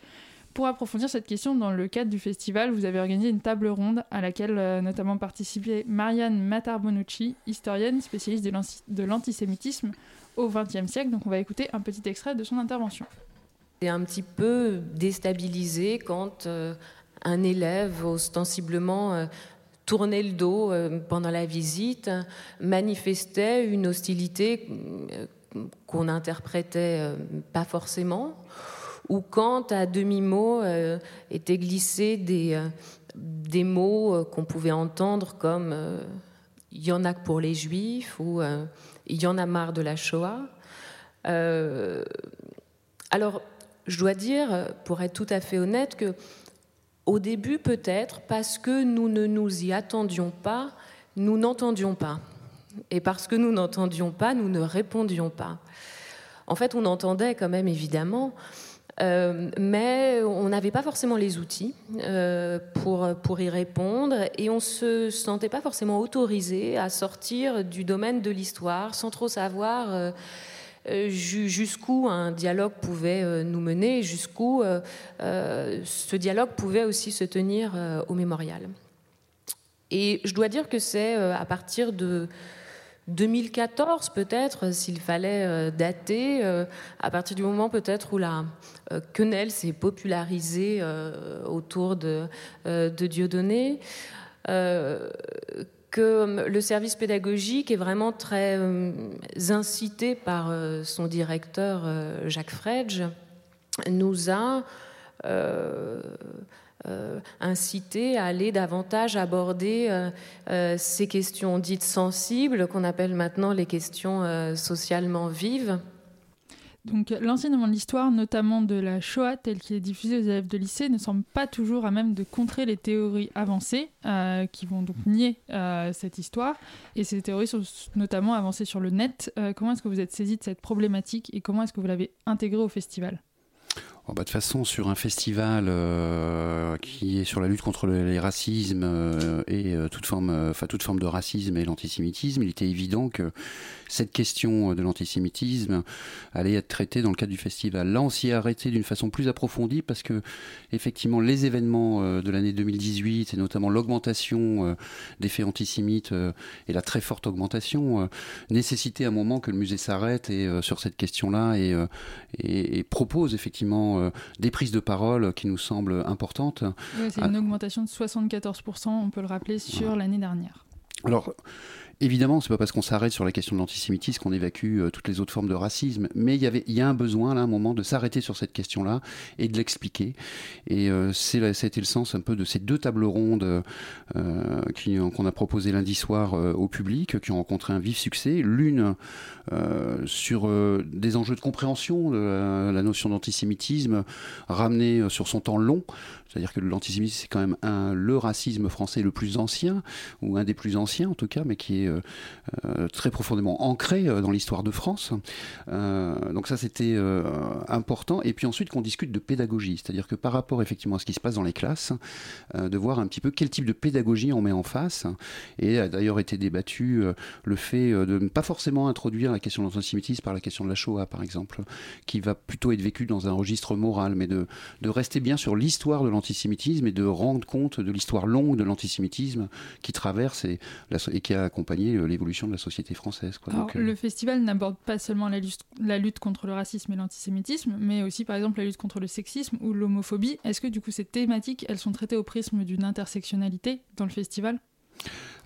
Pour approfondir cette question, dans le cadre du festival, vous avez organisé une table ronde à laquelle euh, notamment participait Marianne Matar-Bonucci, historienne spécialiste de l'antisémitisme au XXe siècle. Donc on va écouter un petit extrait de son intervention. C'est un petit peu déstabilisé quand euh, un élève ostensiblement euh, tournait le dos euh, pendant la visite, manifestait une hostilité qu'on interprétait euh, pas forcément, ou quand à demi-mot étaient glissés des, des mots qu'on pouvait entendre comme il y en a que pour les juifs ou il y en a marre de la Shoah. Euh, alors, je dois dire, pour être tout à fait honnête, que au début, peut-être, parce que nous ne nous y attendions pas, nous n'entendions pas. Et parce que nous n'entendions pas, nous ne répondions pas. En fait, on entendait quand même, évidemment, euh, mais on n'avait pas forcément les outils euh, pour, pour y répondre et on se sentait pas forcément autorisé à sortir du domaine de l'histoire sans trop savoir euh, ju- jusqu'où un dialogue pouvait nous mener, jusqu'où ce dialogue pouvait aussi se tenir au mémorial. Et je dois dire que c'est à partir de 2014 peut-être, s'il fallait euh, dater, euh, à partir du moment peut-être où la euh, quenelle s'est popularisée euh, autour de, euh, de Dieudonné, euh, que euh, le service pédagogique est vraiment très euh, incité par euh, son directeur euh, Jacques Fredge, nous a euh, euh, incité à aller davantage aborder euh, euh, ces questions dites sensibles, qu'on appelle maintenant les questions socialement vives. Donc l'enseignement de l'histoire, notamment de la Shoah tel qu'il est diffusé aux élèves de lycée, ne semble pas toujours à même de contrer les théories avancées qui vont donc nier cette histoire. Et ces théories sont notamment avancées sur le net. Comment est-ce que vous êtes saisi de cette problématique et comment est-ce que vous l'avez intégrée au festival? Bah, de toute façon, sur un festival euh, qui est sur la lutte contre le- les racismes euh, et euh, toute forme, toute forme de racisme et l'antisémitisme, il était évident que cette question de l'antisémitisme allait être traitée dans le cadre du festival. Là, on s'y est arrêté d'une façon plus approfondie parce que effectivement, les événements de l'année 2018 et notamment l'augmentation des faits antisémites et la très forte augmentation nécessitaient un moment que le musée s'arrête sur cette question-là et propose effectivement euh, des prises de parole qui nous semblent importantes. C'est une augmentation de 74%, on peut le rappeler, sur l'année dernière. Alors, évidemment, c'est pas parce qu'on s'arrête sur la question de l'antisémitisme qu'on évacue euh, toutes les autres formes de racisme, mais il y a un besoin là, un moment, de s'arrêter sur cette question-là et de l'expliquer. Et euh, ça a été le sens un peu de ces deux tables rondes euh, qu'on a proposées lundi soir au public, qui ont rencontré un vif succès. L'une sur des enjeux de compréhension de la, notion d'antisémitisme, ramenée sur son temps long. C'est-à-dire que l'antisémitisme, c'est quand même un, le racisme français le plus ancien, ou un des plus anciens en tout cas, mais qui est euh, euh, très profondément ancré euh, dans l'histoire de France. Donc ça, c'était important. Et puis ensuite qu'on discute de pédagogie, c'est-à-dire que par rapport effectivement à ce qui se passe dans les classes, de voir un petit peu quel type de pédagogie on met en face. Et a d'ailleurs été débattu le fait de ne pas forcément introduire la question de l'antisémitisme par la question de la Shoah, par exemple, qui va plutôt être vécue dans un registre moral, mais de, de rester bien sur l'histoire de l'antisémitisme et de rendre compte de l'histoire longue de l'antisémitisme qui traverse et, qui a accompagné euh, l'évolution de la société française. Quoi. Alors, Donc, euh, le festival n'aborde pas seulement la lutte, la lutte contre le racisme et l'antisémitisme, mais aussi par exemple la lutte contre le sexisme ou l'homophobie. Est-ce que du coup ces thématiques, elles sont traitées au prisme d'une intersectionnalité dans le festival?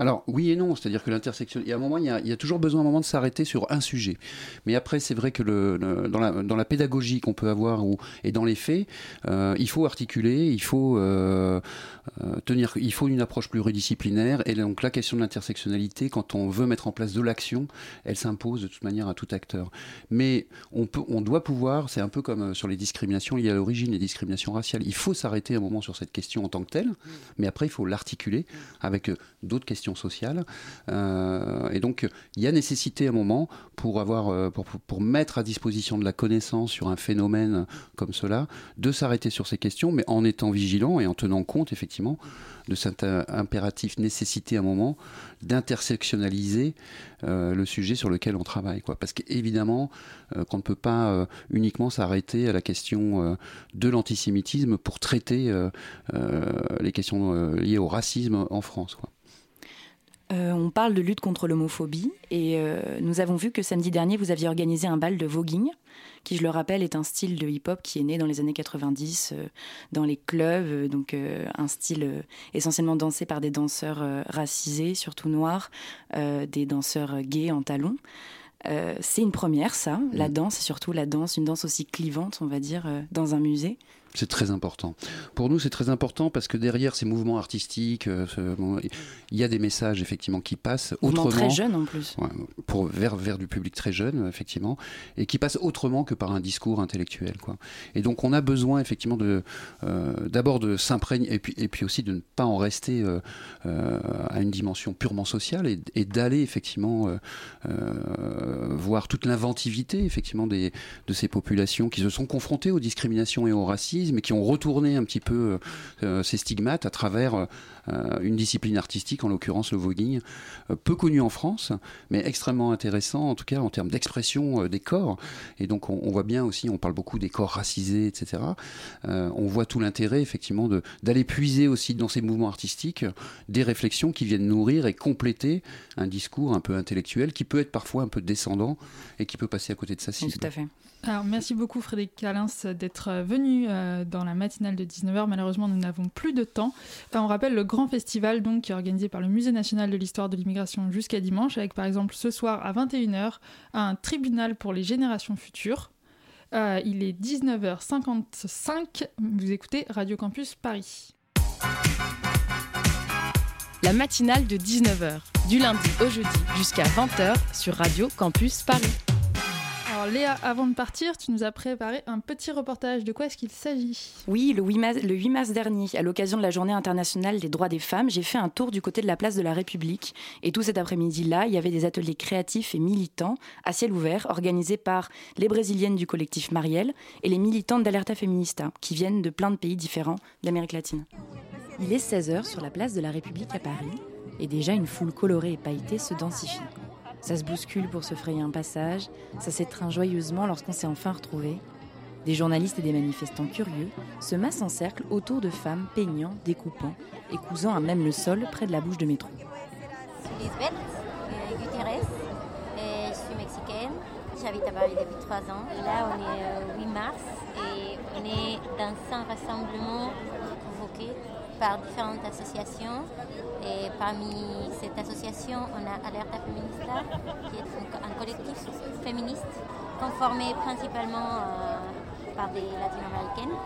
Alors oui et non, c'est-à-dire que l'intersection, il y a un moment, il y a, il y a toujours besoin un moment de s'arrêter sur un sujet. Mais après, c'est vrai que le, le- dans, la, dans la pédagogie qu'on peut avoir ou, et dans les faits, euh, il faut articuler, il faut euh, euh, tenir, il faut une approche pluridisciplinaire. Et donc la question de l'intersectionnalité, quand on veut mettre en place de l'action, elle s'impose de toute manière à tout acteur. Mais on peut, on doit pouvoir, c'est un peu comme sur les discriminations liées à l'origine, les discriminations raciales. Il faut s'arrêter un moment sur cette question en tant que telle, mais après il faut l'articuler avec d'autres questions sociales. Euh, et donc, il y a nécessité à un moment pour avoir, euh, pour, pour- mettre à disposition de la connaissance sur un phénomène comme cela, de s'arrêter sur ces questions, mais en étant vigilant et en tenant compte effectivement de cet impératif nécessité à un moment d'intersectionnaliser euh, le sujet sur lequel on travaille. Quoi. Parce qu'évidemment, qu'on ne peut pas uniquement s'arrêter à la question de l'antisémitisme pour traiter les questions liées au racisme en France. Quoi. Euh, on parle de lutte contre l'homophobie et euh, nous avons vu que samedi dernier, vous aviez organisé un bal de voguing, qui, je le rappelle, est un style de hip-hop qui est né dans les années 90 euh, dans les clubs, donc un style essentiellement dansé par des danseurs racisés, surtout noirs, des danseurs gays en talons. C'est une première, ça, la danse, et surtout la danse, une danse aussi clivante, on va dire, dans un musée. C'est très important. Pour nous, c'est très important parce que derrière ces mouvements artistiques, euh, ce- il y a des messages effectivement qui passent Mouvement autrement. très jeune en plus. Ouais, pour, vers, vers du public très jeune, effectivement, et qui passe autrement que par un discours intellectuel. Quoi. Et donc, on a besoin, effectivement, de, euh, d'abord de s'imprégner, et puis, et puis aussi de ne pas en rester euh, à une dimension purement sociale, et, et d'aller, effectivement, voir toute l'inventivité, effectivement, des, de ces populations qui se sont confrontées aux discriminations et au et qui ont retourné un petit peu euh, ces stigmates à travers euh, une discipline artistique, en l'occurrence le voguing, euh, peu connu en France, mais extrêmement intéressant, en tout cas en termes d'expression euh, des corps. Et donc on, on voit bien aussi, on parle beaucoup des corps racisés, etc. Euh, on voit tout l'intérêt, effectivement, d'aller puiser aussi dans ces mouvements artistiques euh, des réflexions qui viennent nourrir et compléter un discours un peu intellectuel qui peut être parfois un peu descendant et qui peut passer à côté de sa cible. Tout à fait. Alors, merci beaucoup Frédéric Calins d'être euh, venu euh, dans la matinale de 19h. Malheureusement, nous n'avons plus de temps. On rappelle le grand festival donc, organisé par le Musée national de l'histoire de l'immigration jusqu'à dimanche, avec par exemple ce soir à 21h un tribunal pour les générations futures. Euh, il est 19h55. Vous écoutez Radio Campus Paris. La matinale de 19h, du lundi au jeudi jusqu'à 20h sur Radio Campus Paris. Alors Léa, avant de partir, tu nous as préparé un petit reportage. De quoi est-ce qu'il s'agit? Oui, le 8, mars, le 8 mars dernier, à l'occasion de la journée internationale des droits des femmes, j'ai fait un tour du côté de la place de la République. Et tout cet après-midi-là, il y avait des ateliers créatifs et militants à ciel ouvert, organisés par les Brésiliennes du collectif Marielle et les militantes d'Alerta Feminista, qui viennent de plein de pays différents d'Amérique latine. Il est 16h sur la place de la République à Paris, et déjà une foule colorée et pailletée se densifie. Ça se bouscule pour se frayer un passage, ça s'étreint joyeusement lorsqu'on s'est enfin retrouvé. Des journalistes et des manifestants curieux se massent en cercle autour de femmes peignant, découpant et cousant à même le sol près de la bouche de métro. Euh, je suis mexicaine. J'habite à Paris depuis trois ans. Là, on est le 8 mars et on est dans un rassemblement convoqué par différentes associations. Et parmi cette association, on a Alerta Feminista, qui est un, collectif féministe conformé principalement euh, par des latino-américaines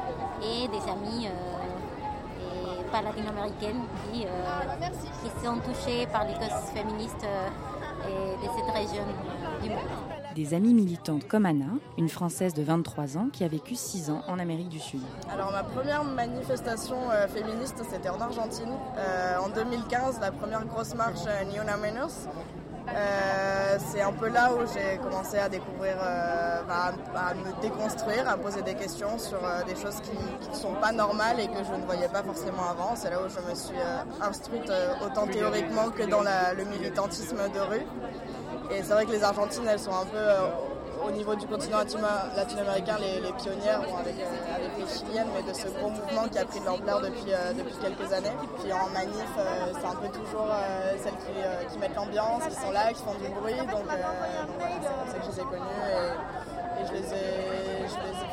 et des amis euh, pas latino-américaines qui, euh, qui sont touchées par les causes féministes et de cette région du monde. Des amies militantes comme Anna, une Française de 23 ans qui a vécu 6 ans en Amérique du Sud. Alors ma première manifestation euh, féministe, c'était en Argentine. Euh, en 2015, la première grosse marche euh, Menos. Euh, c'est un peu là où j'ai commencé à découvrir, bah, à, me déconstruire, à poser des questions sur des choses qui ne sont pas normales et que je ne voyais pas forcément avant. C'est là où je me suis instruite autant théoriquement que dans le militantisme de rue. Et c'est vrai que les Argentines, elles sont un peu euh, au niveau du continent latino- latino-américain les, pionnières euh, avec les chiliennes, mais de ce gros mouvement qui a pris de l'ampleur depuis, euh, depuis quelques années. Puis en manif, c'est un peu toujours celles qui, mettent l'ambiance, qui sont là, qui font du bruit. Donc, c'est ça que je les ai connues. Et je les ai.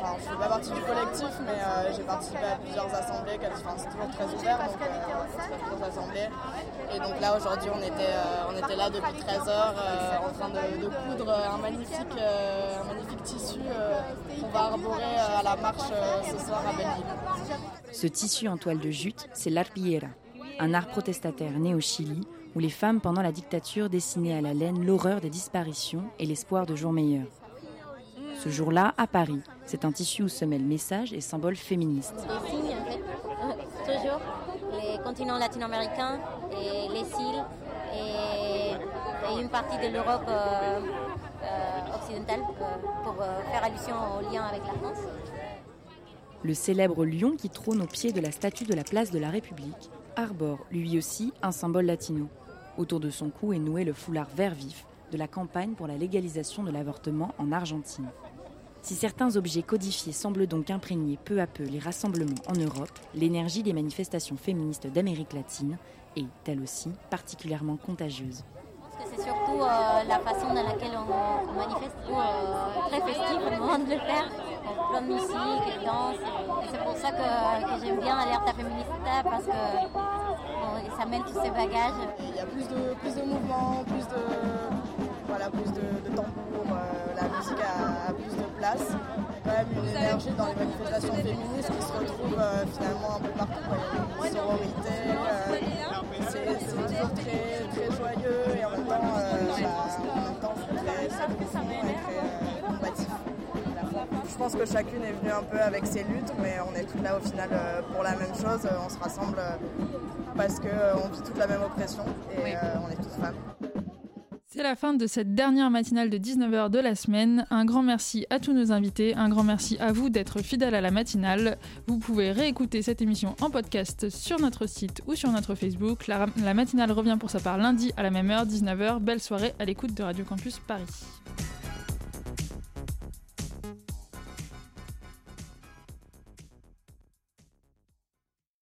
Enfin, je fais pas partie du collectif, mais euh, j'ai participé à plusieurs assemblées. Enfin, c'est toujours très ouvert, donc euh, plusieurs assemblées. Et donc là, aujourd'hui, on était, euh, là depuis 13 heures euh, en train de, de coudre un magnifique, un magnifique tissu qu'on va arborer à la marche ce soir à Belleville. Ce tissu en toile de jute, c'est l'arpillera, un art protestataire né au Chili où les femmes pendant la dictature dessinaient à la laine l'horreur des disparitions et l'espoir de jours meilleurs. Ce jour-là, à Paris, c'est un tissu où se mêlent messages et symboles féministes. Des signes, en fait, toujours les continents latino-américains et les îles et, et une partie de l'Europe euh, euh, occidentale euh, pour euh, faire allusion au lien avec la France. Le célèbre lion qui trône au pied de la statue de la place de la République arbore lui aussi un symbole latino. Autour de son cou est noué le foulard vert vif de la campagne pour la légalisation de l'avortement en Argentine. Si certains objets codifiés semblent donc imprégner peu à peu les rassemblements en Europe, l'énergie des manifestations féministes d'Amérique latine est, elle aussi, particulièrement contagieuse. Parce que c'est surtout euh, la façon dans laquelle on, on manifeste, euh, très festif au moment de le faire, plein de musique et de danse. Et c'est pour ça que, que j'aime bien Alerta Feminista parce que bon, ça mène tous ces bagages. Il y a plus de, plus de mouvements, plus de, voilà, plus de, de tambours, place. Quand même une énergie dans les manifestations féministes qui se retrouve euh, finalement un peu partout. quoi. Il y a une sororité, euh, c'est toujours très, très joyeux et en même temps, euh, bah, très, combatif. Je pense que chacune est venue un peu avec ses luttes, mais on est toutes là au final pour la même chose. On se rassemble parce qu'on vit toute la même oppression et on est toutes femmes. C'est la fin de cette dernière matinale de 19h de la semaine. Un grand merci à tous nos invités, un grand merci à vous d'être fidèles à la matinale. Vous pouvez réécouter cette émission en podcast sur notre site ou sur notre Facebook. La, matinale revient pour sa part lundi à la même heure, 19h. Belle soirée à l'écoute de Radio Campus Paris.